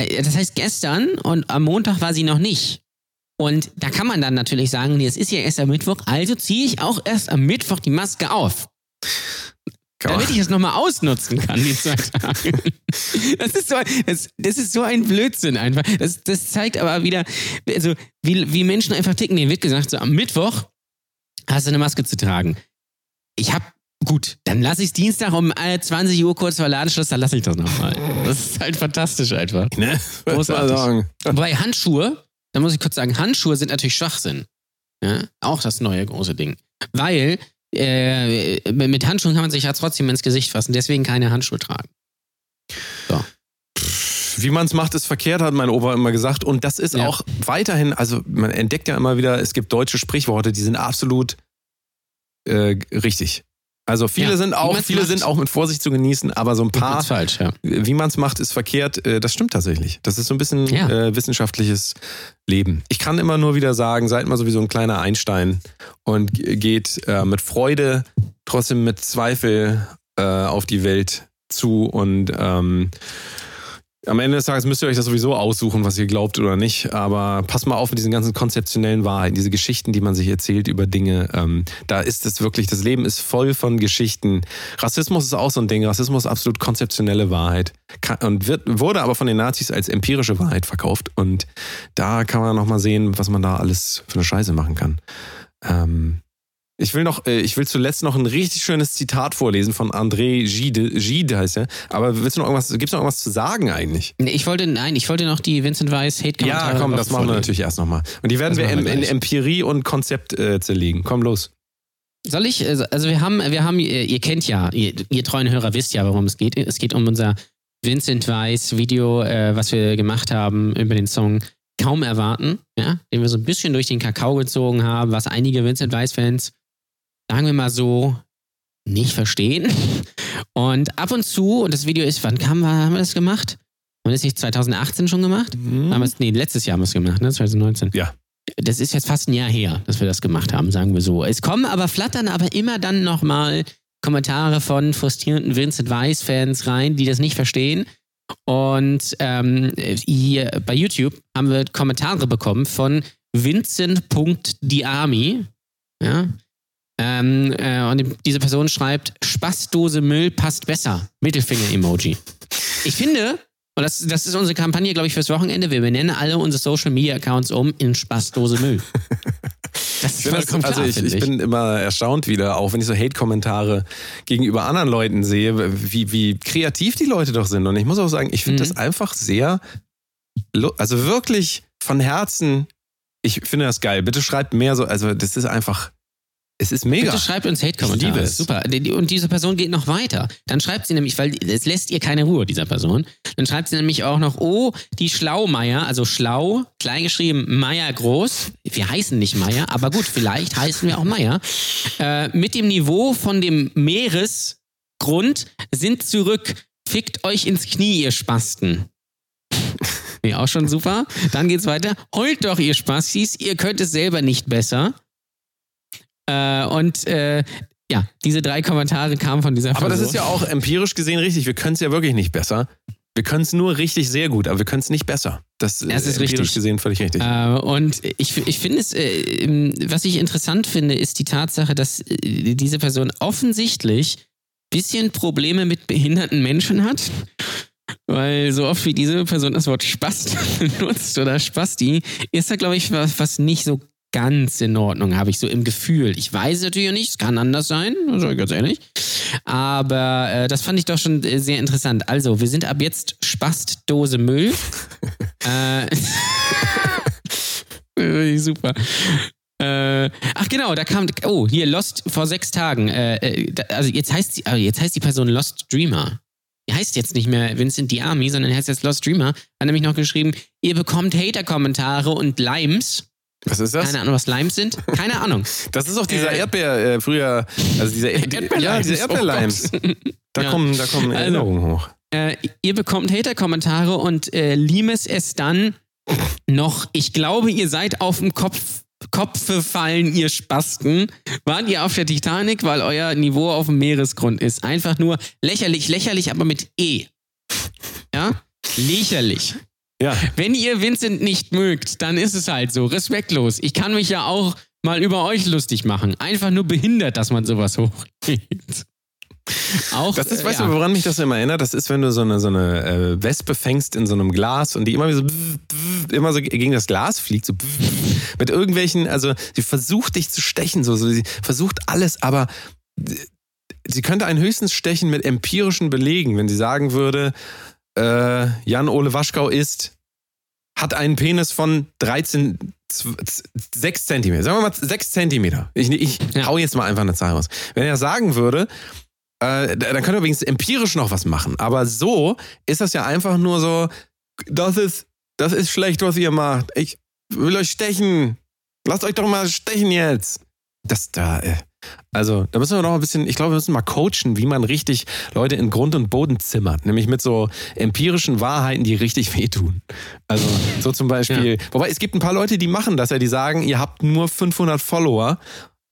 Äh, Das heißt gestern und am Montag war sie noch nicht. Und da kann man dann natürlich sagen, nee, es ist ja erst am Mittwoch, also ziehe ich auch erst am Mittwoch die Maske auf. Damit ich es nochmal ausnutzen kann, die zwei Tage. Das ist so, ein- das, das ist so ein Blödsinn einfach. Das, das zeigt aber wieder, also wie, wie Menschen einfach ticken. Dir wird gesagt, so am Mittwoch hast du eine Maske zu tragen. Ich hab, gut, dann lasse ich es Dienstag um äh, 20 Uhr kurz vor Ladenschluss, dann lasse ich das nochmal. Das ist halt fantastisch einfach. Ne? Muss man Großartig. sagen. Wobei Handschuhe, da muss ich kurz sagen, Handschuhe sind natürlich Schwachsinn. Ja? Auch das neue große Ding. Weil äh, mit Handschuhen kann man sich ja trotzdem ins Gesicht fassen, deswegen keine Handschuhe tragen. Wie man es macht, ist verkehrt, hat mein Opa immer gesagt. Und das ist Ja. auch weiterhin, also man entdeckt ja immer wieder, es gibt deutsche Sprichworte, die sind absolut äh, richtig. Also viele Ja, sind auch, viele macht. sind auch mit Vorsicht zu genießen, aber so ein paar, falsch, ja. wie man es macht, ist verkehrt. Äh, Das stimmt tatsächlich. Das ist so ein bisschen Ja. äh, wissenschaftliches Leben. Ich kann immer nur wieder sagen, seid mal sowieso ein kleiner Einstein und geht äh, mit Freude, trotzdem mit Zweifel äh, auf die Welt zu und ähm, am Ende des Tages müsst ihr euch das sowieso aussuchen, was ihr glaubt oder nicht. Aber passt mal auf mit diesen ganzen konzeptionellen Wahrheiten, diese Geschichten, die man sich erzählt über Dinge. Ähm, da ist es wirklich, das Leben ist voll von Geschichten. Rassismus ist auch so ein Ding. Rassismus ist absolut konzeptionelle Wahrheit. Und wird, wurde aber von den Nazis als empirische Wahrheit verkauft. Und da kann man nochmal sehen, was man da alles für eine Scheiße machen kann. Ähm, ich will noch, äh, ich will zuletzt noch ein richtig schönes Zitat vorlesen von André Gide, Gide heißt er. Aber willst du noch irgendwas, gibt's noch irgendwas zu sagen eigentlich? Nee, Ich wollte, nein, ich wollte noch die Vincent Weiss Hate-Kommentare. Ja, komm, das machen wir natürlich erst nochmal. Und die werden Das wir wir in. Empirie und Konzept äh, zerlegen. Komm los. Soll ich, also also wir haben, wir haben, ihr ihr kennt ja, ihr, ihr treuen Hörer wisst ja, worum es geht. Es geht um unser Vincent Weiss Video, äh, was wir gemacht haben über den Song Kaum erwarten, ja, den wir so ein bisschen durch den Kakao gezogen haben, was einige Vincent Weiss-Fans, sagen wir mal so, nicht verstehen. Und ab und zu, und das Video ist, wann kam, haben wir das gemacht? Haben wir das nicht 2018 schon gemacht? Haben wir es, nee, letztes Jahr haben wir es gemacht, ne? 2019. Ja. Das ist jetzt fast ein Jahr her, dass wir das gemacht haben, sagen wir so. Es kommen aber, flattern aber immer dann nochmal Kommentare von frustrierenden Vincent Weiss-Fans rein, die das nicht verstehen. Und ähm, hier bei YouTube haben wir Kommentare bekommen von Vincent.diami. Ja. Ähm, äh, und diese Person schreibt: Spaßdose Müll passt besser. Mittelfinger-Emoji. Ich finde, und das, das ist unsere Kampagne, glaube ich, fürs Wochenende. Wir benennen alle unsere Social Media Accounts um in Spaßdose Müll. Das ist Ich vollkommen also klar, ich, finde ich bin immer erstaunt wieder, auch wenn ich so Hate-Kommentare gegenüber anderen Leuten sehe, wie, wie kreativ die Leute doch sind. Und ich muss auch sagen, ich finde Mhm. das einfach sehr, also wirklich von Herzen, ich finde das geil. Bitte schreibt mehr so, also das ist einfach, es ist mega. Bitte schreibt uns Hate-Kommentare. Super. Und diese Person geht noch weiter. Dann schreibt sie nämlich, weil es lässt ihr keine Ruhe, dieser Person. Dann schreibt sie nämlich auch noch, oh, die Schlaumeier, also schlau, kleingeschrieben, Meier groß. Wir heißen nicht Meier, aber gut, vielleicht heißen wir auch Meier. Äh, mit dem Niveau von dem Meeresgrund sind zurück. Fickt euch ins Knie, ihr Spasten. Nee, auch schon super. Dann geht's weiter. Heult doch, ihr Spastis, ihr könnt es selber nicht besser. Äh, und äh, ja, diese drei Kommentare kamen von dieser Aber das ist ja auch empirisch gesehen richtig. Wir können es ja wirklich nicht besser. Wir können es nur richtig sehr gut, aber wir können es nicht besser. Das, Das ist empirisch richtig. gesehen völlig richtig. Äh, und ich, ich finde es, äh, was ich interessant finde, ist die Tatsache, dass äh, diese Person offensichtlich bisschen Probleme mit behinderten Menschen hat. Weil so oft wie diese Person das Wort Spast benutzt oder Spasti, ist da, glaube ich, was, was nicht so ganz in Ordnung, habe ich so im Gefühl. Ich weiß natürlich nicht, es kann anders sein, sage ich ganz ehrlich. Aber äh, das fand ich doch schon äh, sehr interessant. Also, wir sind ab jetzt Spastdose Müll. äh, Super. Äh, ach genau, da kam, oh, hier Lost vor sechs Tagen. Äh, äh, da- also jetzt heißt sie, also jetzt heißt die Person Lost Dreamer. Die heißt jetzt nicht mehr Vincent Diami, sondern heißt jetzt Lost Dreamer. Hat nämlich noch geschrieben, ihr bekommt Hater-Kommentare und Limes. Was ist das? Keine Ahnung, was Limes sind. Keine Ahnung. Das ist auch dieser Äh, Erdbeer, äh, früher, also dieser Erd Erdbeerlimes, Ja, dieser oh Erdbeerlimes. da, Ja. kommen, da kommen Also, Erinnerungen hoch. Äh, ihr bekommt Hater-Kommentare und äh, Limes es dann noch, ich glaube, ihr seid auf dem Kopf Kopfe fallen, ihr Spasten. Wart ihr auf der Titanic, weil euer Niveau auf dem Meeresgrund ist? Einfach nur lächerlich, lächerlich, aber mit E. Ja? Lächerlich. Ja. Wenn ihr Vincent nicht mögt, dann ist es halt so. Respektlos. Ich kann mich ja auch mal über euch lustig machen. Einfach nur behindert, dass man sowas hochgeht. Auch, Das ist, äh, weißt ja. du, woran mich das immer erinnert? Das ist, wenn du so eine, so eine äh, Wespe fängst in so einem Glas und die immer so, immer so gegen das Glas fliegt, so mit irgendwelchen, also sie versucht dich zu stechen, so, so sie versucht alles, aber sie könnte einen höchstens stechen mit empirischen Belegen, wenn sie sagen würde, äh, Jan-Ole Waschkau ist, hat einen Penis von 13, 6 Zentimeter. Sagen wir mal 6 Zentimeter. Ich, ich hau jetzt mal einfach eine Zahl raus. Wenn er sagen würde, äh, dann könnte er übrigens empirisch noch was machen. Aber so ist das ja einfach nur so, das ist, das ist schlecht, was ihr macht. Ich will euch stechen. Lasst euch doch mal stechen jetzt. Das da, äh, also, da müssen wir noch ein bisschen, ich glaube, wir müssen mal coachen, wie man richtig Leute in Grund und Boden zimmert. Nämlich mit so empirischen Wahrheiten, die richtig wehtun. Also, so zum Beispiel, wobei es gibt ein paar Leute, die machen das ja, die sagen, ihr habt nur 500 Follower.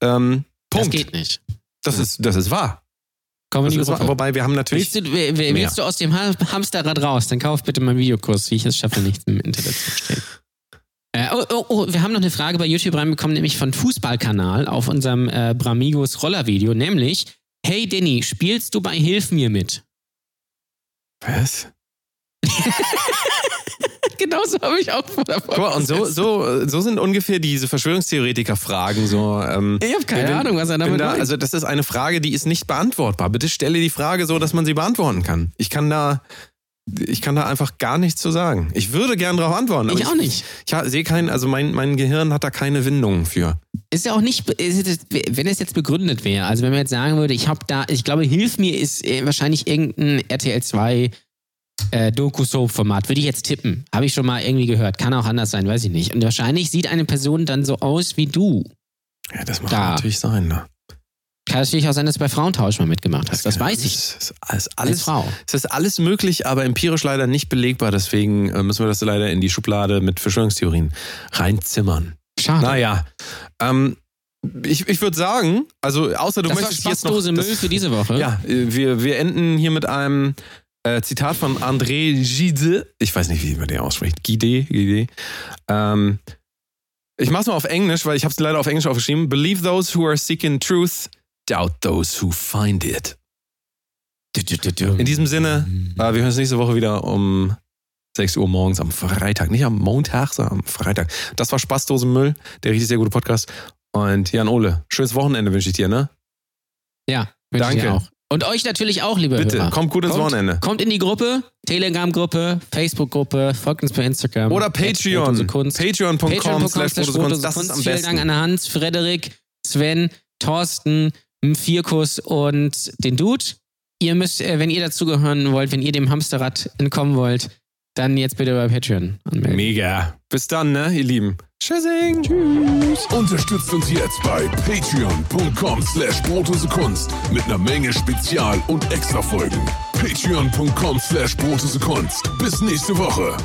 Ähm, Das Punkt. geht nicht. Das ist, das ist wahr. Komm in Das ist wahr. Wobei wir haben natürlich. Willst du, willst du aus dem Ha- Hamsterrad raus? Dann kauf bitte mal einen Videokurs, wie ich es schaffe, nichts im Internet zu verstehen. Äh, oh, oh, oh, wir haben noch eine Frage bei YouTube reinbekommen, nämlich von Fußballkanal auf unserem äh, Bramigos Rollervideo, nämlich Hey Danny, spielst du bei Hilf mir mit? Was? genau so habe ich auch vor der Guck mal, und so, so, so sind ungefähr diese Verschwörungstheoretiker-Fragen so. Ähm, Ich habe keine wenn- Ahnung, was er damit da, meint. Also, das ist eine Frage, die ist nicht beantwortbar. Bitte stelle die Frage so, dass man sie beantworten kann. Ich kann da. Ich kann da einfach gar nichts zu sagen. Ich würde gern darauf antworten. aber ich auch nicht. Ich, ha- sehe keinen, also mein, mein Gehirn hat da keine Windungen für. Ist ja auch nicht, es- wenn es jetzt begründet wäre, also wenn man jetzt sagen würde, ich habe da, ich glaube, Hilf mir ist äh, wahrscheinlich irgendein RTL 2 äh, Doku-Soap-Format, würde ich jetzt tippen. Habe ich schon mal irgendwie gehört. Kann auch anders sein, weiß ich nicht. Und wahrscheinlich sieht eine Person dann so aus wie du. Ja, das mag Da. natürlich sein. Ne? Kann natürlich auch sein, dass du bei Frauentausch mal mitgemacht hast. Das weiß ich. Das ist alles, Als Frau. es ist alles möglich, aber empirisch leider nicht belegbar. Deswegen äh, müssen wir das leider in die Schublade mit Verschwörungstheorien reinzimmern. Schade. Naja, ähm, ich, ich würde sagen, also außer du das war möchtest jetzt noch... Spaßdose Müll das- für diese Woche. Ja, äh, wir, wir enden hier mit einem äh, Zitat von André Gide. Ich weiß nicht, wie man den ausspricht. Gide, Gide. Ähm, ich mach's mal auf Englisch, weil ich habe es leider auf Englisch aufgeschrieben. Believe those who are seeking truth, doubt those who find it. In diesem Sinne, äh, wir hören uns nächste Woche wieder um 6 Uhr morgens am Freitag. Nicht am Montag, sondern am Freitag. Das war Spaßdosenmüll, der richtig sehr gute Podcast. Und Jan Ole, schönes Wochenende wünsche ich dir, ne? Ja, wünsche ich Danke. dir auch. Und euch natürlich auch, liebe Bitte, Hörer. kommt gut ins Kommt- Wochenende. Kommt in die Gruppe, Telegram-Gruppe, Facebook-Gruppe, folgt uns bei Instagram. Oder At Patreon. Patreon.com slash am Vielen Dank an Hans, Frederik, Sven, Thorsten, Vierkus und den Dude. Ihr müsst, äh, wenn ihr dazugehören wollt, wenn ihr dem Hamsterrad entkommen wollt, dann jetzt bitte bei Patreon anmelden. Mega. Bis dann, ne, ihr Lieben. Tschüssing. Tschüss. Unterstützt uns jetzt bei patreon.com slash Kunst mit einer Menge Spezial- und Extra-Folgen. Patreon.com slash Kunst. Bis nächste Woche.